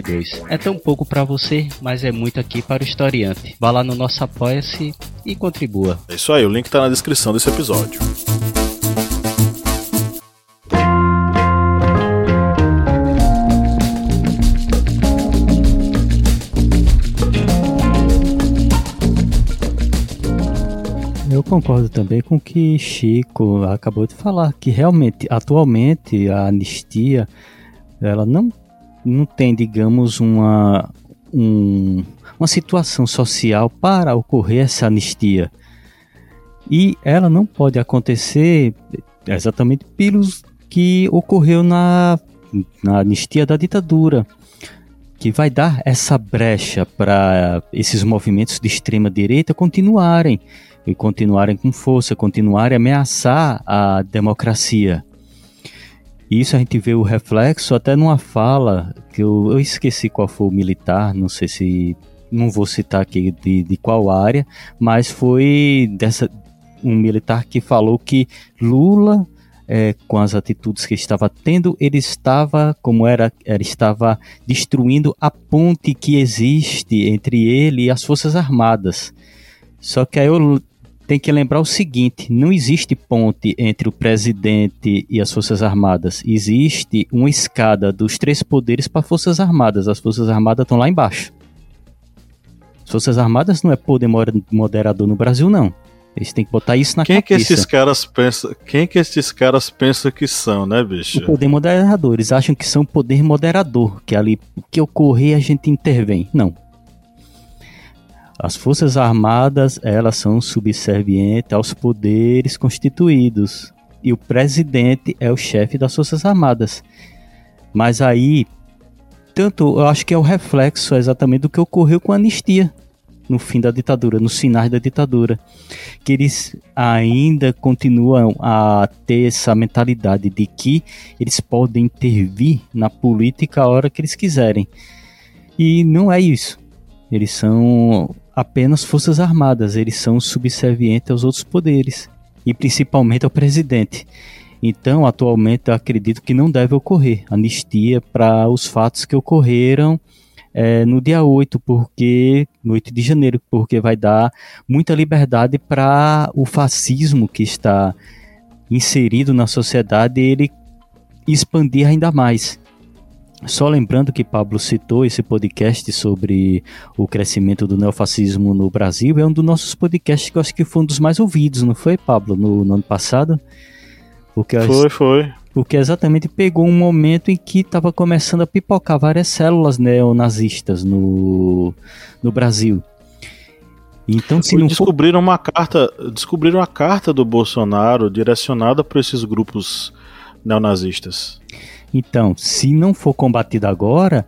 2022. É tão pouco para você, mas é muito aqui para o historiante. Vá lá no nosso apoia-se e contribua. É isso aí, o link tá na descrição desse episódio. Eu concordo também com o que Chico acabou de falar, que realmente, atualmente, a anistia, ela não, não tem, digamos, uma, um, uma situação social para ocorrer essa anistia. E ela não pode acontecer exatamente pelos que ocorreu na, na anistia da ditadura, que vai dar essa brecha para esses movimentos de extrema direita continuarem e continuarem com força, continuarem a ameaçar a democracia. Isso a gente vê o reflexo até numa fala que eu, eu esqueci qual foi o militar, não sei se não vou citar aqui de, de qual área, mas foi dessa um militar que falou que Lula é, com as atitudes que estava tendo, ele estava, como era, ele estava destruindo a ponte que existe entre ele e as Forças Armadas. Só que aí eu tem que lembrar o seguinte: não existe ponte entre o presidente e as Forças Armadas. Existe uma escada dos três poderes para as Forças Armadas. As Forças Armadas estão lá embaixo. As Forças Armadas não é poder moderador no Brasil, não. Eles têm que botar isso na Quem cabeça. que esses caras pensam? Quem que esses caras pensam que são, né, bicho? O poder moderador. Eles acham que são poder moderador, que ali o que ocorrer a gente intervém. Não. As Forças Armadas, elas são subservientes aos poderes constituídos. E o presidente é o chefe das Forças Armadas. Mas aí, tanto, eu acho que é o reflexo exatamente do que ocorreu com a anistia no fim da ditadura, nos finais da ditadura, que eles ainda continuam a ter essa mentalidade de que eles podem intervir na política a hora que eles quiserem. E não é isso. Eles são apenas forças armadas, eles são subservientes aos outros poderes e principalmente ao presidente. Então, atualmente, acredito que não deve ocorrer anistia para os fatos que ocorreram é, no dia 8, porque no 8 de janeiro, porque vai dar muita liberdade para o fascismo que está inserido na sociedade ele expandir ainda mais. Só lembrando que Pablo citou esse podcast sobre o crescimento do neofascismo no Brasil, é um dos nossos podcasts que eu acho que foi um dos mais ouvidos, não foi, Pablo, no, no ano passado? Porque foi, foi. Porque exatamente pegou um momento em que estava começando a pipocar várias células neonazistas no, no Brasil. Então, se não descobriram for... uma carta, descobriram a carta do Bolsonaro direcionada para esses grupos neonazistas. Então, se não for combatido agora,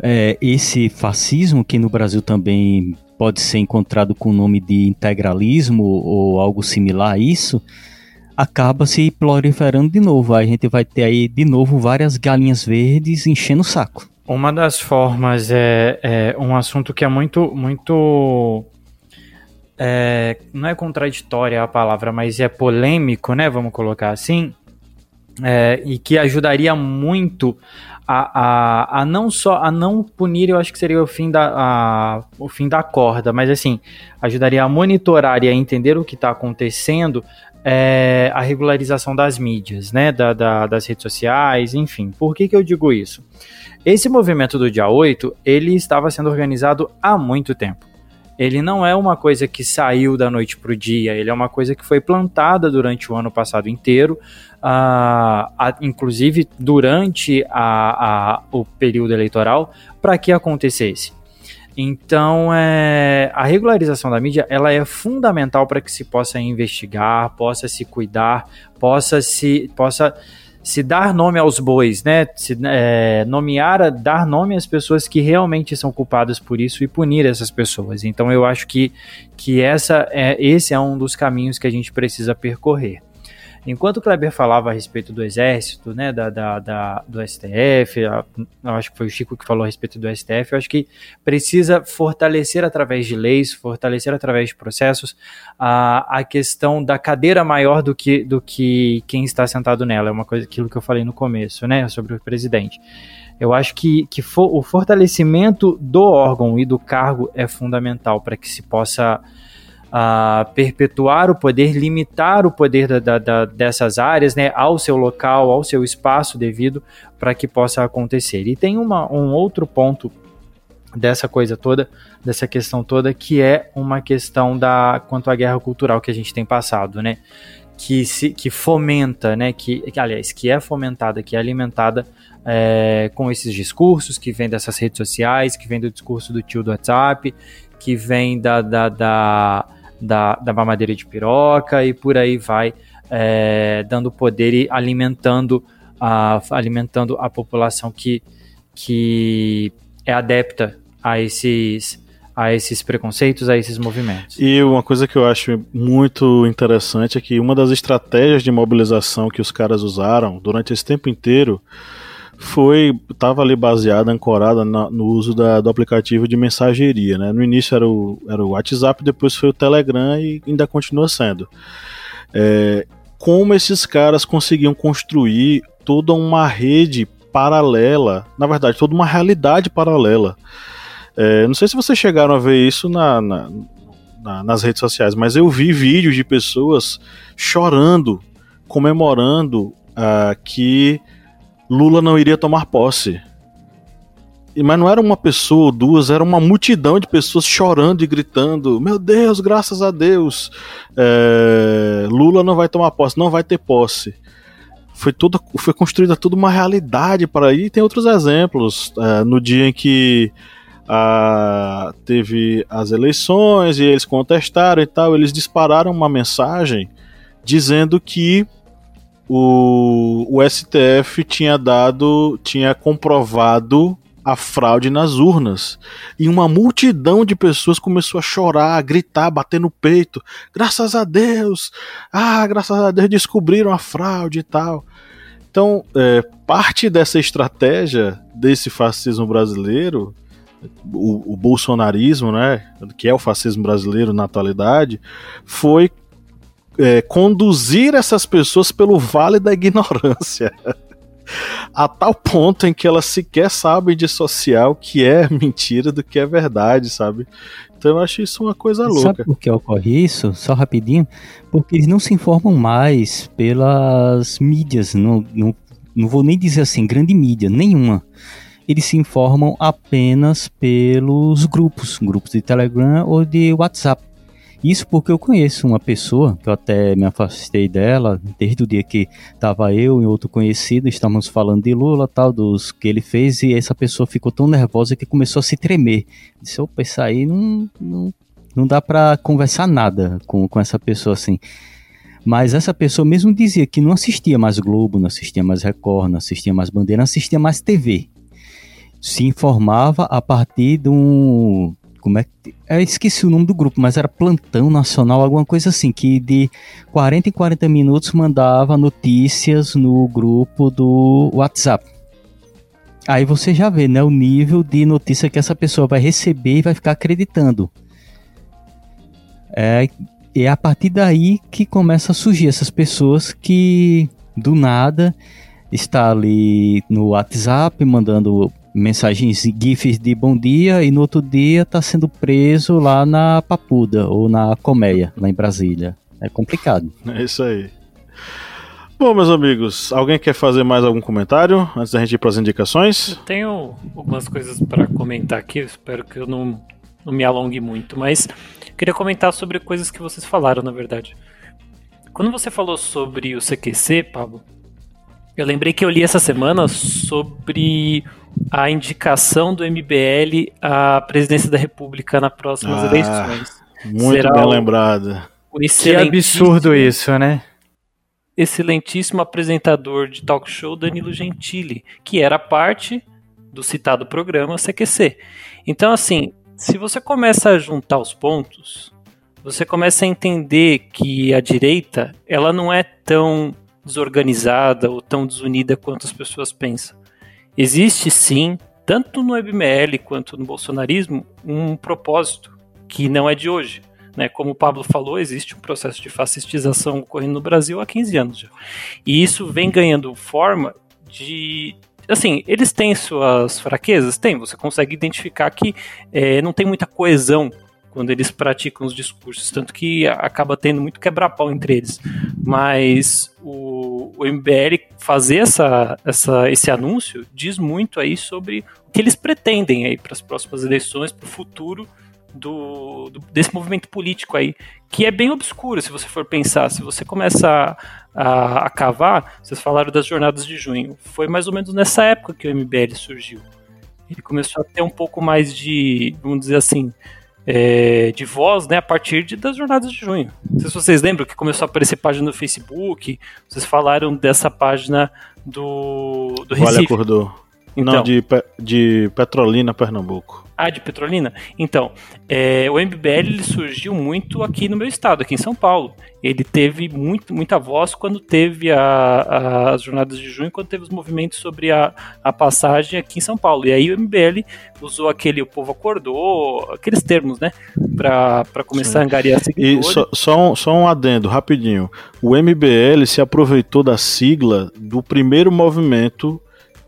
é, esse fascismo, que no Brasil também pode ser encontrado com o nome de integralismo ou algo similar a isso, acaba se proliferando de novo. A gente vai ter aí de novo várias galinhas verdes enchendo o saco. Uma das formas é, é um assunto que é muito, muito é, não é contraditória a palavra, mas é polêmico, né? Vamos colocar assim é, e que ajudaria muito a, a, a, não só a não punir, eu acho que seria o fim da, a, o fim da corda, mas assim, ajudaria a monitorar e a entender o que está acontecendo é, a regularização das mídias, né, da, da, das redes sociais, enfim. Por que, que eu digo isso? Esse movimento do dia 8, ele estava sendo organizado há muito tempo. Ele não é uma coisa que saiu da noite para o dia, ele é uma coisa que foi plantada durante o ano passado inteiro, a, a, inclusive durante a, o período eleitoral, para que acontecesse. Então, é, a regularização da mídia ela é fundamental para que se possa investigar, possa se cuidar, possa se possa se dar nome aos bois, né? Se é, nomear, dar nome às pessoas que realmente são culpadas por isso e punir essas pessoas. Então eu acho que, que essa é, esse é um dos caminhos que a gente precisa percorrer. Enquanto o Kleber falava a respeito do Exército, né, da, da, da do STF, a, acho que foi o Chico que falou a respeito do STF, eu acho que precisa fortalecer através de leis, fortalecer através de processos a, a questão da cadeira maior do que, do que quem está sentado nela. É uma coisa, aquilo que eu falei no começo, né, sobre o presidente. Eu acho que, que for, o fortalecimento do órgão e do cargo é fundamental para que se possa a perpetuar o poder, limitar o poder da, da, da, dessas áreas né, ao seu local, ao seu espaço devido para que possa acontecer. E tem uma, um outro ponto dessa coisa toda, dessa questão toda, que é uma questão da quanto à guerra cultural que a gente tem passado, né? Que, se, que fomenta, né? Que, que aliás, que é fomentada, que é alimentada é, com esses discursos que vem dessas redes sociais, que vem do discurso do tio do WhatsApp, que vem da, da, da da, da mamadeira de piroca e por aí vai, é, dando poder e alimentando a, alimentando a população que, que é adepta a esses, a esses preconceitos, a esses movimentos. E uma coisa que eu acho muito interessante é que uma das estratégias de mobilização que os caras usaram durante esse tempo inteiro foi estava ali baseada, ancorada na, no uso da, do aplicativo de mensageria. Né? No início era o, era o WhatsApp, depois foi o Telegram e ainda continua sendo. É, como esses caras conseguiam construir toda uma rede paralela, na verdade, toda uma realidade paralela. É, não sei se vocês chegaram a ver isso na, na, na, nas redes sociais, mas eu vi vídeos de pessoas chorando, comemorando uh, que Lula não iria tomar posse. Mas não era uma pessoa ou duas, era uma multidão de pessoas chorando e gritando: Meu Deus, graças a Deus, é, Lula não vai tomar posse, não vai ter posse. Foi, toda, foi construída toda uma realidade para aí. Tem outros exemplos. É, no dia em que a, teve as eleições e eles contestaram e tal, eles dispararam uma mensagem dizendo que o, o STF tinha dado, tinha comprovado a fraude nas urnas. E uma multidão de pessoas começou a chorar, a gritar, bater no peito. Graças a Deus! Ah, graças a Deus descobriram a fraude e tal. Então, é, parte dessa estratégia desse fascismo brasileiro, o, o bolsonarismo, né, que é o fascismo brasileiro na atualidade, foi é, conduzir essas pessoas pelo vale da ignorância. a tal ponto em que elas sequer sabem dissociar o que é mentira do que é verdade, sabe? Então eu acho isso uma coisa louca. Sabe por que ocorre isso? Só rapidinho. Porque eles não se informam mais pelas mídias, não, não, não vou nem dizer assim, grande mídia, nenhuma. Eles se informam apenas pelos grupos, grupos de Telegram ou de WhatsApp. Isso porque eu conheço uma pessoa, que eu até me afastei dela, desde o dia que tava eu e outro conhecido, estávamos falando de Lula, tal, dos que ele fez, e essa pessoa ficou tão nervosa que começou a se tremer. Disse, opa, isso aí não, não, não dá para conversar nada com, com essa pessoa assim. Mas essa pessoa mesmo dizia que não assistia mais Globo, não assistia mais Record, não assistia mais Bandeira, não assistia mais TV. Se informava a partir de um como é que. Eu esqueci o nome do grupo, mas era Plantão Nacional, alguma coisa assim, que de 40 em 40 minutos mandava notícias no grupo do WhatsApp. Aí você já vê, né, o nível de notícia que essa pessoa vai receber e vai ficar acreditando. É, é a partir daí que começa a surgir essas pessoas que do nada está ali no WhatsApp mandando mensagens GIFs de bom dia e no outro dia tá sendo preso lá na Papuda ou na Colmeia, lá em Brasília. É complicado. É isso aí. Bom, meus amigos, alguém quer fazer mais algum comentário antes da gente ir para as indicações? Eu tenho algumas coisas para comentar aqui, espero que eu não, não me alongue muito, mas queria comentar sobre coisas que vocês falaram, na verdade. Quando você falou sobre o CQC, Pablo, eu lembrei que eu li essa semana sobre a indicação do MBL à presidência da República nas próximas ah, eleições. Muito Será bem lembrado. Que absurdo isso, né? excelentíssimo apresentador de talk show Danilo Gentili, que era parte do citado programa CQC. Então, assim, se você começa a juntar os pontos, você começa a entender que a direita ela não é tão desorganizada ou tão desunida quanto as pessoas pensam. Existe sim, tanto no MBL quanto no bolsonarismo, um propósito que não é de hoje. Né? Como o Pablo falou, existe um processo de fascistização ocorrendo no Brasil há 15 anos já. E isso vem ganhando forma de. Assim, eles têm suas fraquezas? Tem, você consegue identificar que é, não tem muita coesão quando eles praticam os discursos, tanto que acaba tendo muito quebra-pau entre eles. Mas o, o MBL fazer essa, essa, esse anúncio diz muito aí sobre o que eles pretendem aí para as próximas eleições, para o futuro do, do, desse movimento político aí, que é bem obscuro se você for pensar. Se você começa a, a, a cavar, vocês falaram das jornadas de junho, foi mais ou menos nessa época que o MBL surgiu. Ele começou a ter um pouco mais de, vamos dizer assim, é, de voz né, a partir de, das jornadas de junho. Não sei se vocês lembram que começou a aparecer página no Facebook, vocês falaram dessa página do, do Recife. Vale acordou. Então, Não, de, de Petrolina, Pernambuco. Ah, de Petrolina? Então, é, o MBL surgiu muito aqui no meu estado, aqui em São Paulo. Ele teve muito, muita voz quando teve a, a, as jornadas de junho, quando teve os movimentos sobre a, a passagem aqui em São Paulo. E aí o MBL usou aquele o povo acordou, aqueles termos, né? Para começar Sim. a angariar seguidores. E só, só, um, só um adendo, rapidinho. O MBL se aproveitou da sigla do primeiro movimento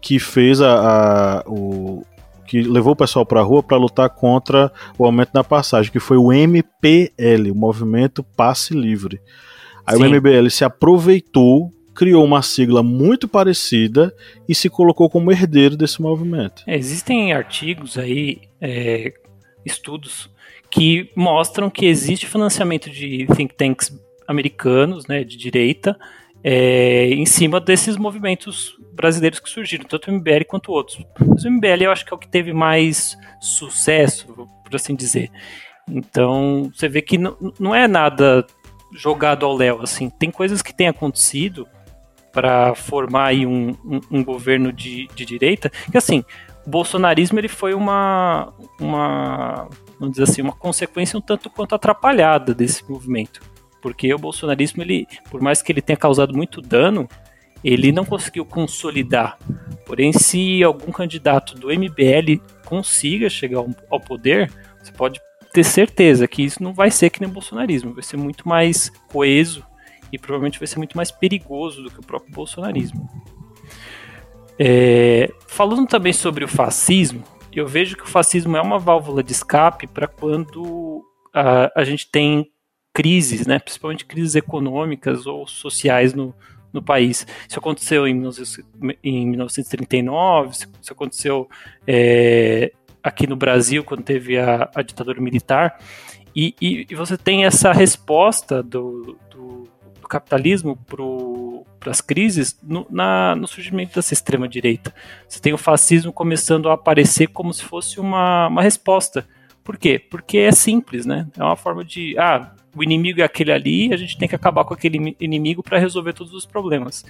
que fez a, a o que levou o pessoal para a rua para lutar contra o aumento da passagem, que foi o MPL, o Movimento Passe Livre. Aí Sim. o MBL se aproveitou, criou uma sigla muito parecida e se colocou como herdeiro desse movimento. É, existem artigos aí, é, estudos que mostram que existe financiamento de think tanks americanos, né, de direita, é, em cima desses movimentos brasileiros que surgiram, tanto o MBL quanto outros. Mas o MBL eu acho que é o que teve mais sucesso, por assim dizer. Então, você vê que não, não é nada jogado ao léu, assim. Tem coisas que têm acontecido para formar aí um, um, um governo de, de, direita, que assim, o bolsonarismo ele foi uma, uma, vamos dizer assim, uma consequência um tanto quanto atrapalhada desse movimento. Porque o bolsonarismo, ele, por mais que ele tenha causado muito dano, ele não conseguiu consolidar. Porém, se algum candidato do MBL consiga chegar ao poder, você pode ter certeza que isso não vai ser que nem o bolsonarismo, vai ser muito mais coeso e provavelmente vai ser muito mais perigoso do que o próprio bolsonarismo. É, falando também sobre o fascismo, eu vejo que o fascismo é uma válvula de escape para quando a, a gente tem crises, né, principalmente crises econômicas ou sociais no, no país. Isso aconteceu em, em 1939, isso aconteceu é, aqui no Brasil, quando teve a, a ditadura militar. E, e, e, você tem essa resposta do, do, do capitalismo para as crises no, na, no surgimento dessa extrema-direita. Você tem o fascismo começando a aparecer como se fosse uma, uma resposta. Por quê? Porque é simples, né? É uma forma de. Ah, o inimigo é aquele ali, a gente tem que acabar com aquele inimigo para resolver todos os problemas.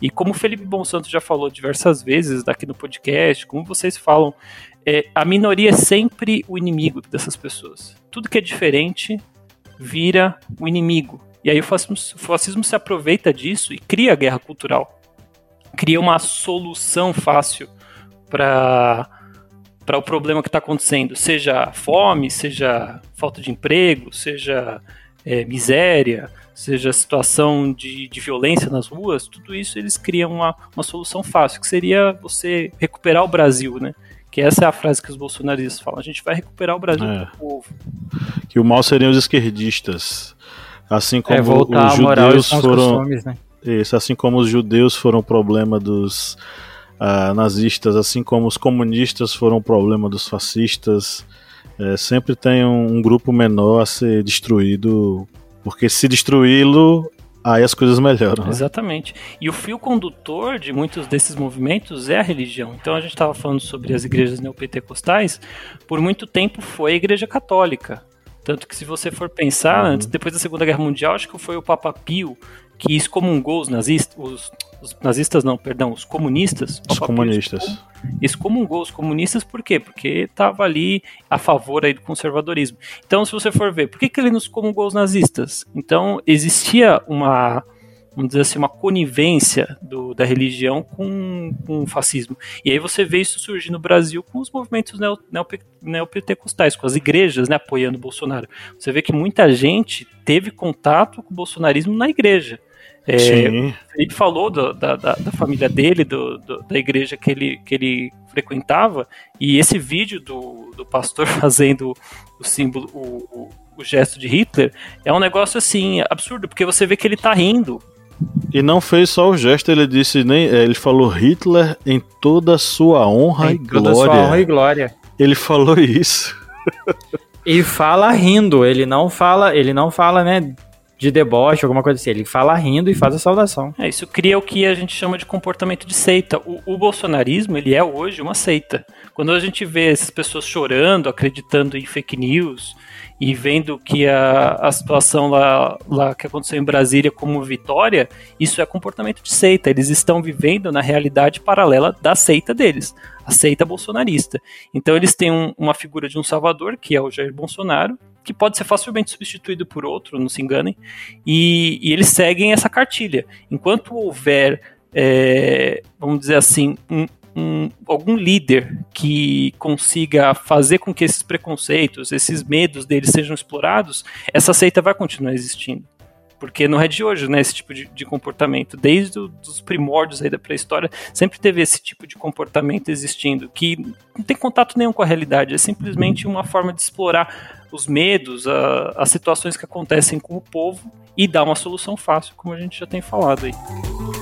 E como o Felipe Bonsanto já falou diversas vezes daqui no podcast, como vocês falam, é, a minoria é sempre o inimigo dessas pessoas. Tudo que é diferente vira o inimigo. E aí o fascismo, o fascismo se aproveita disso e cria a guerra cultural. Cria uma solução fácil para para o problema que está acontecendo, seja fome, seja falta de emprego, seja é, miséria, seja situação de, de violência nas ruas, tudo isso eles criam uma, uma solução fácil, que seria você recuperar o Brasil, né? Que essa é a frase que os bolsonaristas falam. A gente vai recuperar o Brasil é. do povo. Que o mal seriam os esquerdistas. Assim como é, os judeus foram. Costumes, né? Isso, assim como os judeus foram o problema dos uh, nazistas, assim como os comunistas foram o problema dos fascistas. É, sempre tem um, um, grupo menor a ser destruído, porque se destruí-lo, aí as coisas melhoram. Né? Exatamente. E o fio condutor de muitos desses movimentos é a religião. Então a gente estava falando sobre as igrejas neopentecostais, por muito tempo foi a igreja católica. Tanto que se você for pensar, uhum. antes, depois da Segunda Guerra Mundial, acho que foi o Papa Pio que excomungou os nazistas, os, os nazistas não, perdão, os comunistas. Os comunistas. Excomungou os comunistas por quê? Porque estava ali a favor aí do conservadorismo. Então, se você for ver, por que, que ele não excomungou os nazistas? Então, existia uma vamos dizer assim, uma conivência do, da religião com, com o fascismo. E aí você vê isso surgir no Brasil com os movimentos neo, neopentecostais, com as igrejas né, apoiando o Bolsonaro. Você vê que muita gente teve contato com o bolsonarismo na igreja. É, ele falou do, da, da, da, família dele, do, do, da igreja que ele, que ele frequentava, e esse vídeo do, do pastor fazendo o símbolo, o, o, o gesto de Hitler, é um negócio assim absurdo, porque você vê que ele tá rindo e não fez só o gesto, ele disse nem. É, ele falou Hitler em toda a sua honra em e glória. Sua honra e glória. Ele falou isso. e fala rindo, ele não fala, ele não fala, né, de deboche, alguma coisa assim. Ele fala rindo e faz a saudação. É, isso cria o que a gente chama de comportamento de seita. O, o, bolsonarismo, ele é hoje uma seita. Quando a gente vê essas pessoas chorando, acreditando em fake news, e vendo que a, a situação lá, lá que aconteceu em Brasília como vitória, isso é comportamento de seita. Eles estão vivendo na realidade paralela da seita deles, a seita bolsonarista. Então eles têm um, uma figura de um salvador, que é o Jair Bolsonaro, que pode ser facilmente substituído por outro, não se enganem, e, e eles seguem essa cartilha. Enquanto houver, é, vamos dizer assim, um, um, algum líder que consiga fazer com que esses preconceitos, esses medos deles sejam explorados, essa seita vai continuar existindo. Porque não é de hoje, né, esse tipo de, de comportamento. Desde os primórdios aí da pré-história, sempre teve esse tipo de comportamento existindo, que não tem contato nenhum com a realidade, é simplesmente uma forma de explorar os medos, a, as situações que acontecem com o povo e dar uma solução fácil, como a gente já tem falado aí.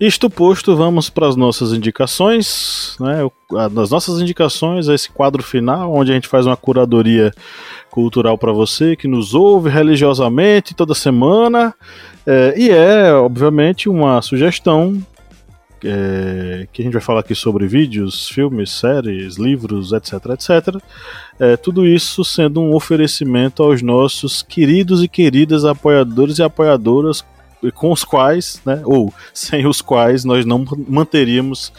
isto posto, vamos para as nossas indicações. Né? Nas nossas indicações, esse quadro final, onde a gente faz uma curadoria cultural para você que nos ouve religiosamente toda semana. É, e é, obviamente, uma sugestão é, que a gente vai falar aqui sobre vídeos, filmes, séries, livros, etc, etc. É, tudo isso sendo um oferecimento aos nossos queridos e queridas apoiadores e apoiadoras com os quais, né, ou sem os quais nós não manteríamos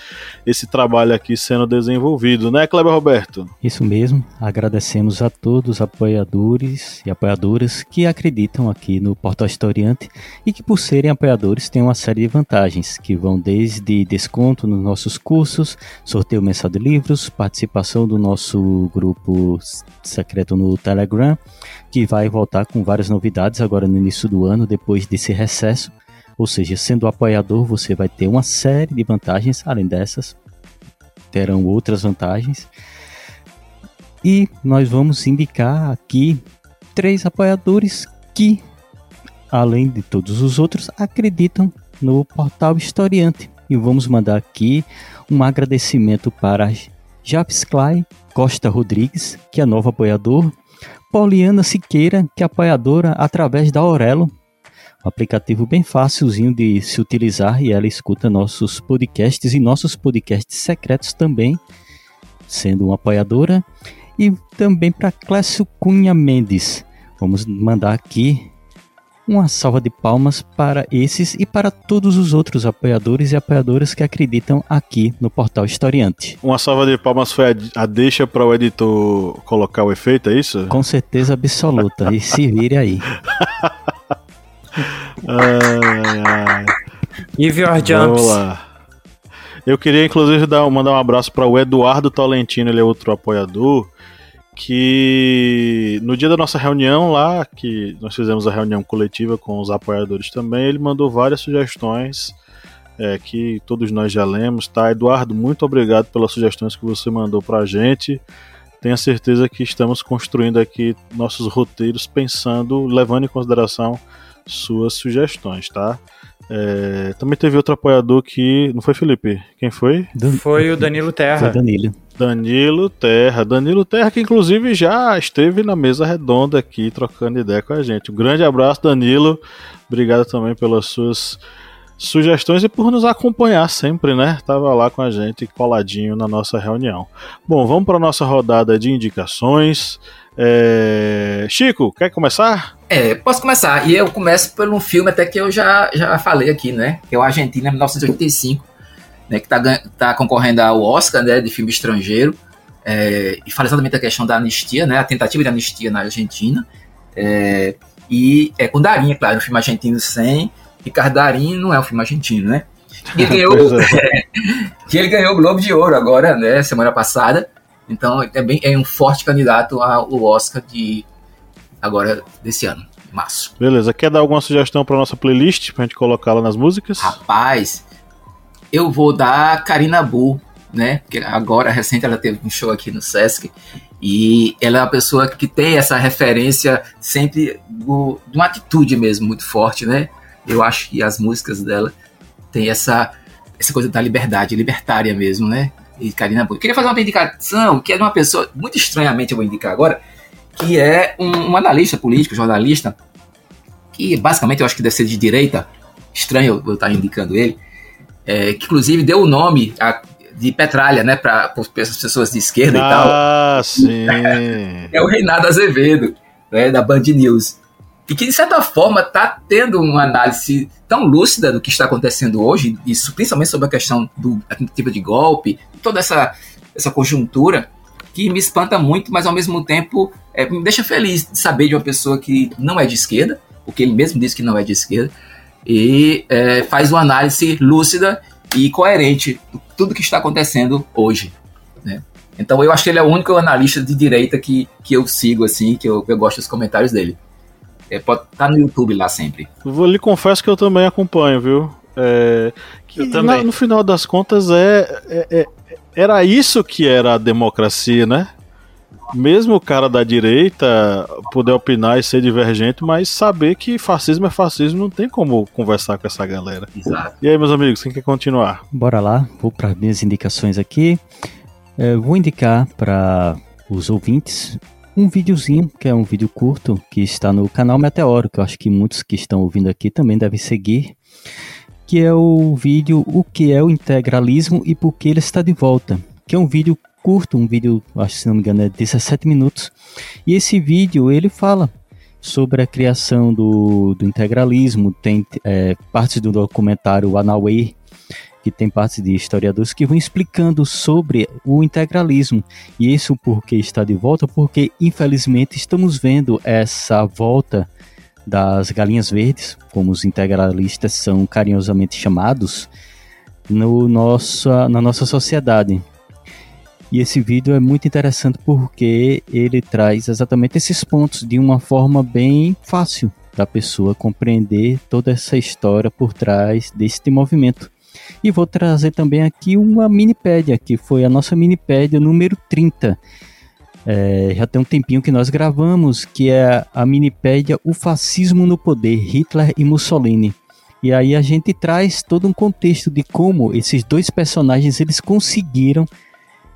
esse trabalho aqui sendo desenvolvido, né, Kleber Roberto? Isso mesmo. Agradecemos a todos os apoiadores e apoiadoras que acreditam aqui no Portal Historiante e que por serem apoiadores têm uma série de vantagens que vão desde desconto nos nossos cursos, sorteio mensal de livros, participação do nosso grupo secreto no Telegram, que vai voltar com várias novidades agora no início do ano, depois desse recesso. Ou seja, sendo apoiador, você vai ter uma série de vantagens, além dessas, terão outras vantagens. E nós vamos indicar aqui três apoiadores que, além de todos os outros, acreditam no portal Historiante. E vamos mandar aqui um agradecimento para Japs Clay Costa Rodrigues, que é novo apoiador, Poliana Siqueira, que é apoiadora através da Aurelo, um aplicativo bem fácilzinho de se utilizar e ela escuta nossos podcasts e nossos podcasts secretos também, sendo uma apoiadora. E também para Clécio Cunha Mendes. Vamos mandar aqui uma salva de palmas para esses e para todos os outros apoiadores e apoiadoras que acreditam aqui no Portal Historiante. Uma salva de palmas foi a, a deixa para o editor colocar o efeito, é isso? Com certeza absoluta. e se vire aí. Ai, ai. Give your Vamos jumps. lá. Eu queria, inclusive, dar, mandar um abraço para o Eduardo Tolentino, ele é outro apoiador, que no dia da nossa reunião lá, que nós fizemos a reunião coletiva com os apoiadores também, ele mandou várias sugestões é, que todos nós já lemos, tá? Eduardo, muito obrigado pelas sugestões que você mandou pra gente. Tenha certeza que estamos construindo aqui nossos roteiros pensando, levando em consideração suas sugestões, tá? É, também teve outro apoiador que. Não foi Felipe? Quem foi? Dan- Foi o Danilo Foi Terra. Danilo. Danilo Terra. Danilo Terra, que inclusive já esteve na mesa redonda aqui, trocando ideia com a gente. Um grande abraço, Danilo. Obrigado também pelas suas sugestões e por nos acompanhar sempre, né? Tava lá com a gente, coladinho na nossa reunião. Bom, vamos para nossa rodada de indicações. É, Chico, quer começar? É, posso começar. E eu começo por um filme até que eu já, já falei aqui, né? Que é o Argentina 1985, né? Que tá, tá concorrendo ao Oscar, né? De filme estrangeiro. É, e fala exatamente a questão da anistia, né? A tentativa de anistia na Argentina. É, e é com Darim, é claro, um filme argentino sem. Ricardo Darim não é um filme argentino, né? E ganhou, é. que ele ganhou o Globo de Ouro agora, né? Semana passada. Então é, bem, é um forte candidato ao Oscar de agora desse ano, março. Beleza, quer dar alguma sugestão para nossa playlist pra gente colocar lá nas músicas? Rapaz, eu vou dar Karina Bu, né? Porque agora, recente, ela teve um show aqui no Sesc. E ela é uma pessoa que tem essa referência sempre do- de uma atitude mesmo muito forte, né? Eu acho que as músicas dela têm essa, essa coisa da liberdade, libertária mesmo, né? E Karina queria fazer uma indicação que é de uma pessoa, muito estranhamente eu vou indicar agora, que é um, um analista político, jornalista, que basicamente eu acho que deve ser de direita, estranho eu estar indicando ele, é, que inclusive deu o nome a- de Petralha, né, para as pessoas de esquerda e tal, Ah, sim. é o Reinaldo Azevedo, né, da Band News. E que, de certa forma, está tendo uma análise tão lúcida do que está acontecendo hoje, isso principalmente sobre a questão do a tentativa de golpe, toda essa, essa conjuntura, que me espanta muito, mas ao mesmo tempo é, me deixa feliz de saber de uma pessoa que não é de esquerda, porque ele mesmo disse que não é de esquerda, e é, faz uma análise lúcida e coerente de tudo que está acontecendo hoje. Né? Então eu acho que ele é o único analista de direita que, que eu sigo, assim, que eu, eu gosto dos comentários dele. É, pode estar no YouTube lá sempre. Vou lhe confesso que eu também acompanho, viu? É, que Eu também. na- no final das contas é, é- é- era isso que era a democracia, né? Mesmo o cara da direita poder opinar e ser divergente, mas saber que fascismo é fascismo, não tem como conversar com essa galera. Exato. E aí, meus amigos, quem quer continuar? Bora lá, vou para minhas indicações aqui. É, vou indicar para os ouvintes um videozinho, que é um vídeo curto, que está no canal Meteoro, que eu acho que muitos que estão ouvindo aqui também devem seguir, que é o vídeo O que é o integralismo e por que ele está de volta, que é um vídeo curto, um vídeo, acho se não me engano é 17 minutos, e esse vídeo ele fala sobre a criação do, do integralismo, tem é, partes do documentário Anaway, que tem partes de historiadores que vão explicando sobre o integralismo. E isso porque está de volta, porque infelizmente estamos vendo essa volta das galinhas verdes, como os integralistas são carinhosamente chamados, no nossa, na nossa sociedade. E esse vídeo é muito interessante porque ele traz exatamente esses pontos de uma forma bem fácil da pessoa compreender toda essa história por trás deste movimento. E vou trazer também aqui uma minipédia, que foi a nossa minipédia número 30. É, já tem um tempinho que nós gravamos, que é a minipédia O Fascismo no Poder, Hitler e Mussolini. E aí a gente traz todo um contexto de como esses dois personagens eles conseguiram,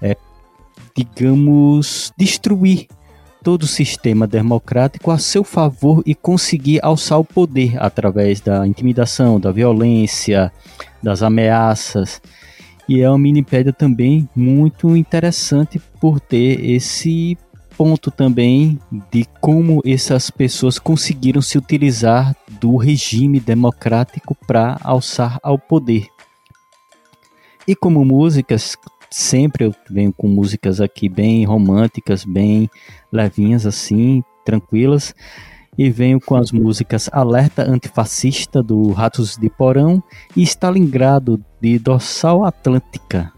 é, digamos, destruir todo o sistema democrático a seu favor e conseguir alçar o poder através da intimidação, da violência, das ameaças. E é uma minipédia também muito interessante por ter esse ponto também de como essas pessoas conseguiram se utilizar do regime democrático para alçar ao poder. E como músicas, sempre eu venho com músicas aqui bem românticas, bem levinhas assim, tranquilas. E venho com as músicas Alerta Antifascista do Ratos de Porão e Stalingrado de Dorsal Atlântica.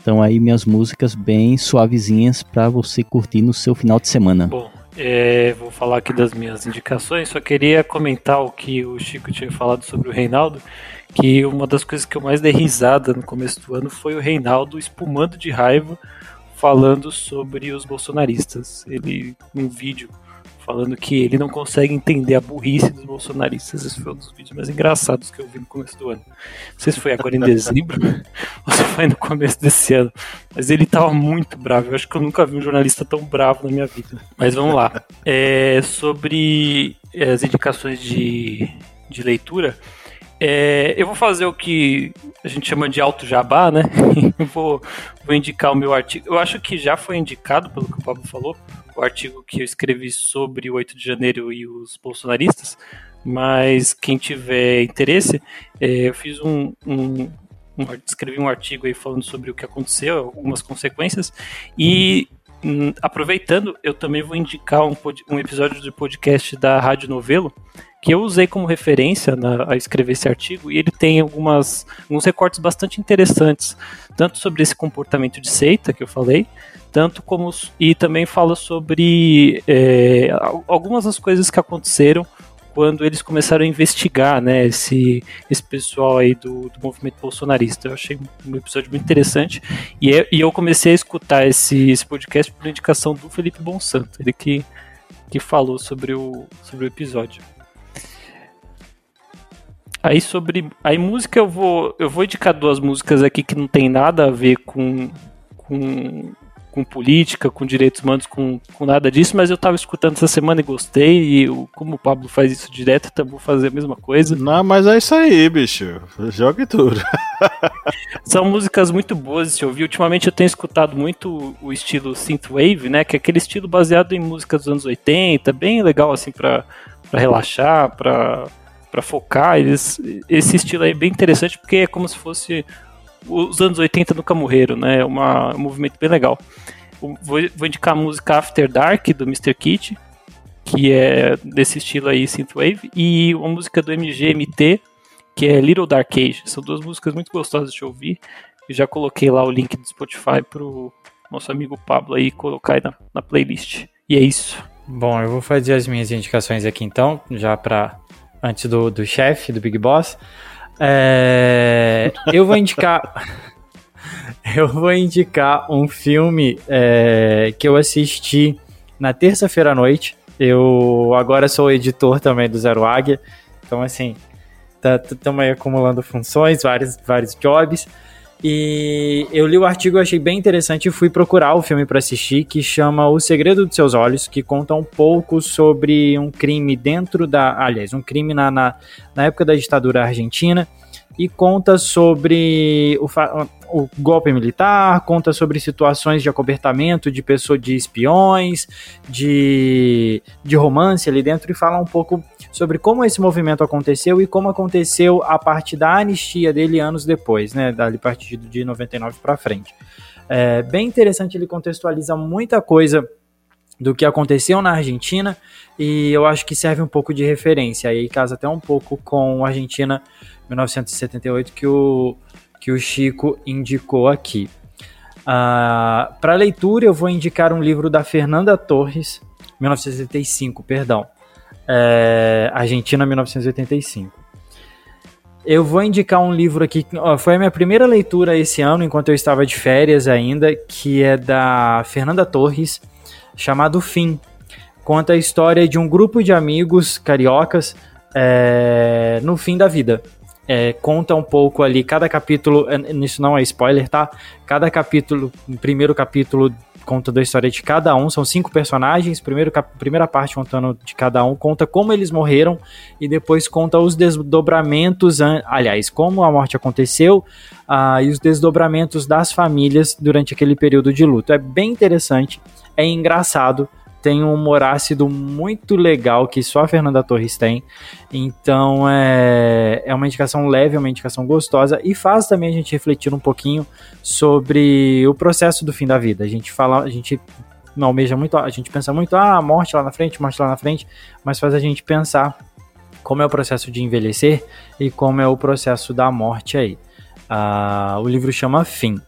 Então aí minhas músicas bem suavezinhas para você curtir no seu final de semana. Bom, é, vou falar aqui das minhas indicações. Só queria comentar o que o Chico tinha falado sobre o Reinaldo que uma das coisas que eu mais dei risada no começo do ano foi o Reinaldo espumando de raiva falando sobre os bolsonaristas. Ele, num vídeo, falando que ele não consegue entender a burrice dos bolsonaristas. Esse foi um dos vídeos mais engraçados que eu vi no começo do ano. Não sei se foi agora em dezembro ou se foi no começo desse ano. Mas ele tava muito bravo. Eu acho que eu nunca vi um jornalista tão bravo na minha vida. Mas vamos lá. É, sobre as indicações de, de leitura. É, eu vou fazer o que a gente chama de alto jabá, né? vou, vou indicar o meu artigo. Eu acho que já foi indicado, pelo que o Pablo falou, o artigo que eu escrevi sobre o 8 de janeiro e os bolsonaristas. Mas quem tiver interesse, é, eu fiz um, um, um, escrevi um artigo aí falando sobre o que aconteceu, algumas consequências. E hum, aproveitando, eu também vou indicar um, um episódio do podcast da Rádio Novelo que eu usei como referência na, a escrever esse artigo, e ele tem algumas, alguns recortes bastante interessantes, tanto sobre esse comportamento de seita que eu falei, tanto como e também fala sobre é, algumas das coisas que aconteceram quando eles começaram a investigar, né, esse, esse pessoal aí do, do movimento bolsonarista. Eu achei um episódio muito interessante e, é, e eu comecei a escutar esse, esse podcast por indicação do Felipe Bonsanto, ele que, que falou sobre o, sobre o episódio. Aí sobre. Aí música eu vou. Eu vou indicar duas músicas aqui que não tem nada a ver com. com, com política, com direitos humanos, com, com nada disso, mas eu tava escutando essa semana e gostei, e eu, como o Pablo faz isso direto, então vou fazer a mesma coisa. Não, mas é isso aí, bicho. Jogue tudo. São músicas muito boas de se ouvir. Ultimamente eu tenho escutado muito o estilo synthwave, né, que é aquele estilo baseado em músicas dos anos 80, bem legal assim para relaxar, para para focar. Eles, esse estilo aí é bem interessante porque é como se fosse os anos 80 nunca morreram, né? É uma, um movimento bem legal. Vou, vou, indicar a música After Dark do Mr. Kit, que é desse estilo aí, Synthwave, e uma música do MGMT, que é Little Dark Age. São duas músicas muito gostosas de ouvir. Eu já coloquei lá o link do Spotify pro nosso amigo Pablo aí colocar aí na, na playlist. E é isso. Bom, eu vou fazer as minhas indicações aqui então, já para antes do, do chefe, do Big Boss. É, eu vou indicar. eu vou indicar um filme é, que eu assisti na terça-feira à noite. Eu agora sou editor também do Zero Águia. Então, assim, estamos tá, aí acumulando funções, vários, vários jobs. E eu li o artigo, achei bem interessante e fui procurar o filme para assistir, que chama O Segredo dos Seus Olhos, que conta um pouco sobre um crime dentro da. Aliás, um crime na, na, na época da ditadura argentina e conta sobre o, o, golpe militar, conta sobre situações de acobertamento de pessoas, de espiões, de, de romance ali dentro e fala um pouco sobre como esse movimento aconteceu e como aconteceu a parte da anistia dele anos depois, né, dali partido de 99 para frente. É bem interessante, ele contextualiza muita coisa do que aconteceu na Argentina e eu acho que serve um pouco de referência aí casa até um pouco com a Argentina 1978 que o, que o Chico indicou aqui. Uh, Para leitura, eu vou indicar um livro da Fernanda Torres, 1975, perdão. É, Argentina, 1985. Eu vou indicar um livro aqui, foi a minha primeira leitura esse ano, enquanto eu estava de férias ainda, que é da Fernanda Torres, chamado Fim. Conta a história de um grupo de amigos cariocas é, no fim da vida é, conta um pouco ali, cada capítulo, é, isso não é spoiler, tá? Cada capítulo, primeiro capítulo conta da história de cada um, são cinco personagens, primeiro, primeira parte contando de cada um, conta como eles morreram e depois conta os desdobramentos, aliás, como a morte aconteceu uh, e os desdobramentos das famílias durante aquele período de luto. É bem interessante, é engraçado, tem um humor ácido muito legal que só a Fernanda Torres tem. Então é, é uma indicação leve, é uma indicação gostosa e faz também a gente refletir um pouquinho sobre o processo do fim da vida. A gente fala, a gente almeja muito, a gente pensa muito, ah, morte lá na frente, morte lá na frente, mas faz a gente pensar como é o processo de envelhecer e como é o processo da morte aí. Ah, o livro chama Fim.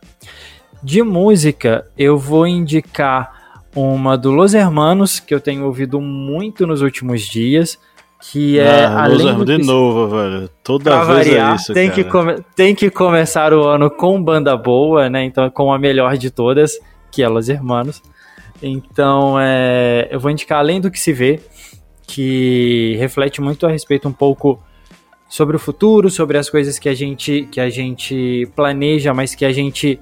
De música, eu vou indicar uma do Los Hermanos, que eu tenho ouvido muito nos últimos dias, que é ah, além Los do Hermanos que- de novo, velho. Toda Pra vez variar, é isso, tem, cara. que come- tem que começar o ano com banda boa, né? Então, com a melhor de todas, que é Los Hermanos. Então, é, eu vou indicar Além do que se vê, que reflete muito a respeito um pouco sobre o futuro, sobre as coisas que a gente, que a gente planeja, mas que a gente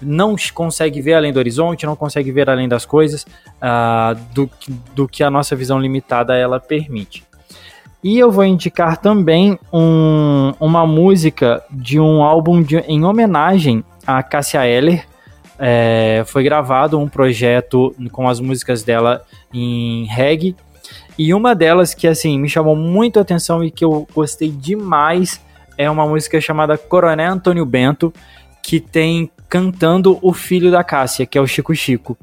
não consegue ver além do horizonte, não consegue ver além das coisas, ah, do, do que a nossa visão limitada ela permite. E eu vou indicar também um- uma música de um álbum de- em homenagem a Cássia Eller. É, foi gravado um projeto com as músicas dela em reggae. E uma delas que assim me chamou muito a atenção e que eu gostei demais é uma música chamada Coronel Antônio Bento, que tem cantando o filho da Cássia, que é o Chico Chico.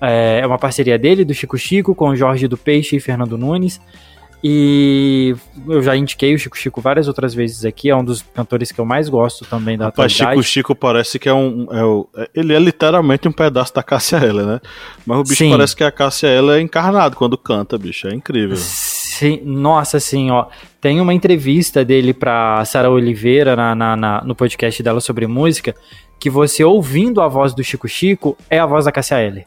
É é uma parceria dele, do Chico Chico, com o Jorge do Peixe e Fernando Nunes. E eu já indiquei o Chico Chico várias outras vezes aqui, é um dos cantores que eu mais gosto também da Rapaz, Chico atualidade. Chico parece que é um. é o- é- ele é literalmente um pedaço da Cássia Eller, né? Mas o bicho Sim. parece que a Cássia Eller é encarnado quando canta, bicho. É incrível. Sim, nossa, assim, ó. Tem uma entrevista dele pra Sara Oliveira na, na- na- no podcast dela sobre música, que você ouvindo a voz do Chico Chico é a voz da Cássia Eller.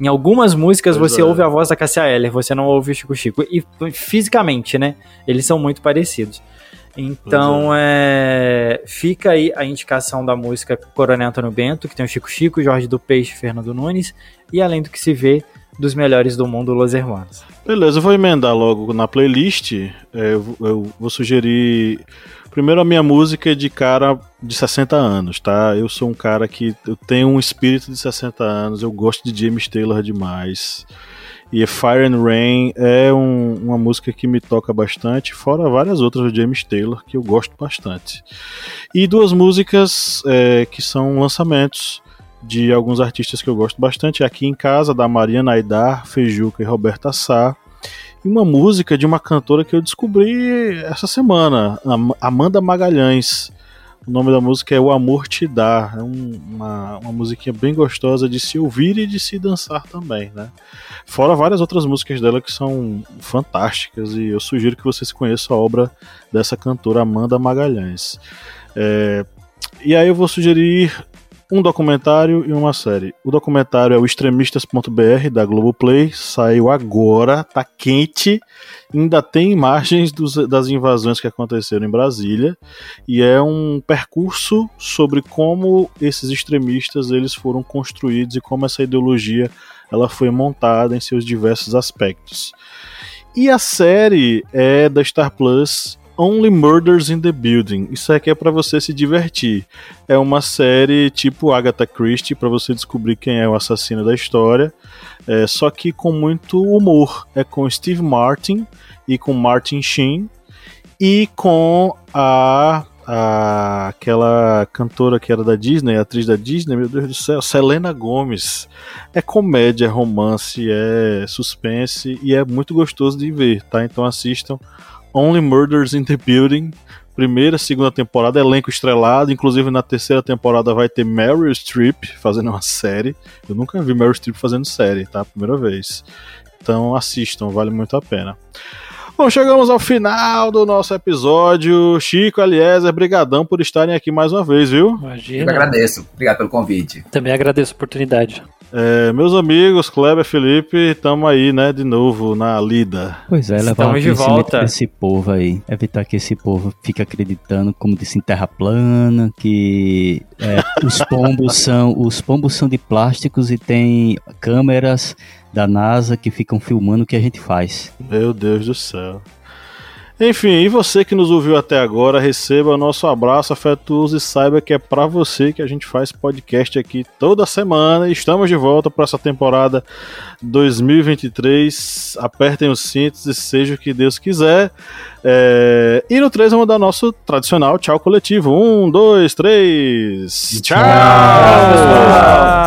Em algumas músicas Pois você é. ouve a voz da Cássia Eller, você não ouve o Chico Chico. E fisicamente, né? Eles são muito parecidos. Então, é. fica aí a indicação da música Coronel Antônio Bento, que tem o Chico Chico, Jorge do Peixe Fernando Nunes, e além do que se vê, dos melhores do mundo, Los Hermanos. Beleza, eu vou emendar logo na playlist. É, eu, eu vou sugerir. Primeiro a minha música de cara de 60 anos, tá? Eu sou um cara que eu tenho um espírito de 60 anos, eu gosto de James Taylor demais. E Fire and Rain é um- uma música que me toca bastante, fora várias outras do James Taylor que eu gosto bastante. E duas músicas é, que são lançamentos de alguns artistas que eu gosto bastante. Aqui em casa, da Mariana Aidar, Feijuca e Roberta Sá. E uma música de uma cantora que eu descobri essa semana, Am- Amanda Magalhães. O nome da música é O Amor Te Dá. É um- uma, uma musiquinha bem gostosa de se ouvir e de se dançar também, né? Fora várias outras músicas dela que são fantásticas e eu sugiro que vocês conheçam a obra dessa cantora Amanda Magalhães. É, e aí eu vou sugerir um documentário e uma série. O documentário é o extremistas.br da Globoplay, saiu agora, tá quente, ainda tem imagens dos- das invasões que aconteceram em Brasília e é um percurso sobre como esses extremistas eles foram construídos e como essa ideologia ela foi montada em seus diversos aspectos. E a série é da Star Plus Only Murders in the Building. Isso aqui é para você se divertir. É uma série tipo Agatha Christie para você descobrir quem é o assassino da história. É, só que com muito humor. É com Steve Martin e com Martin Sheen e com a, a- aquela cantora que era da Disney, atriz da Disney, meu Deus do céu, Selena Gomes. É comédia, é romance, é suspense e é muito gostoso de ver, tá? Então assistam Only Murders in the Building. Primeira, segunda temporada, elenco estrelado. Inclusive na terceira temporada vai ter Meryl Streep fazendo uma série. Eu nunca vi Meryl Streep fazendo série, tá? Primeira vez. Então assistam, vale muito a pena. Bom, chegamos ao final do nosso episódio. Chico, Eliezer, brigadão por estarem aqui mais uma vez, viu? Eu Imagina. agradeço. Obrigado pelo convite. Também agradeço a oportunidade. É, meus amigos, Kleber, Felipe, estamos aí, né, de novo na lida. Pois é, levar Estamos o de volta. desse povo aí. Evitar que esse povo fique acreditando, como disse, em terra plana, que é, os pombos são os pombos são de plásticos e tem câmeras da NASA que ficam filmando o que a gente faz. Meu Deus do céu. Enfim, e você que nos ouviu até agora, receba nosso abraço afetuoso e saiba que é para você que a gente faz podcast aqui toda semana. Estamos de volta para essa temporada 2023. Apertem os cintos e seja o que Deus quiser. É... E no 3 vamos dar nosso tradicional tchau coletivo. Um, dois, três. Tchau! Tchau, pessoal.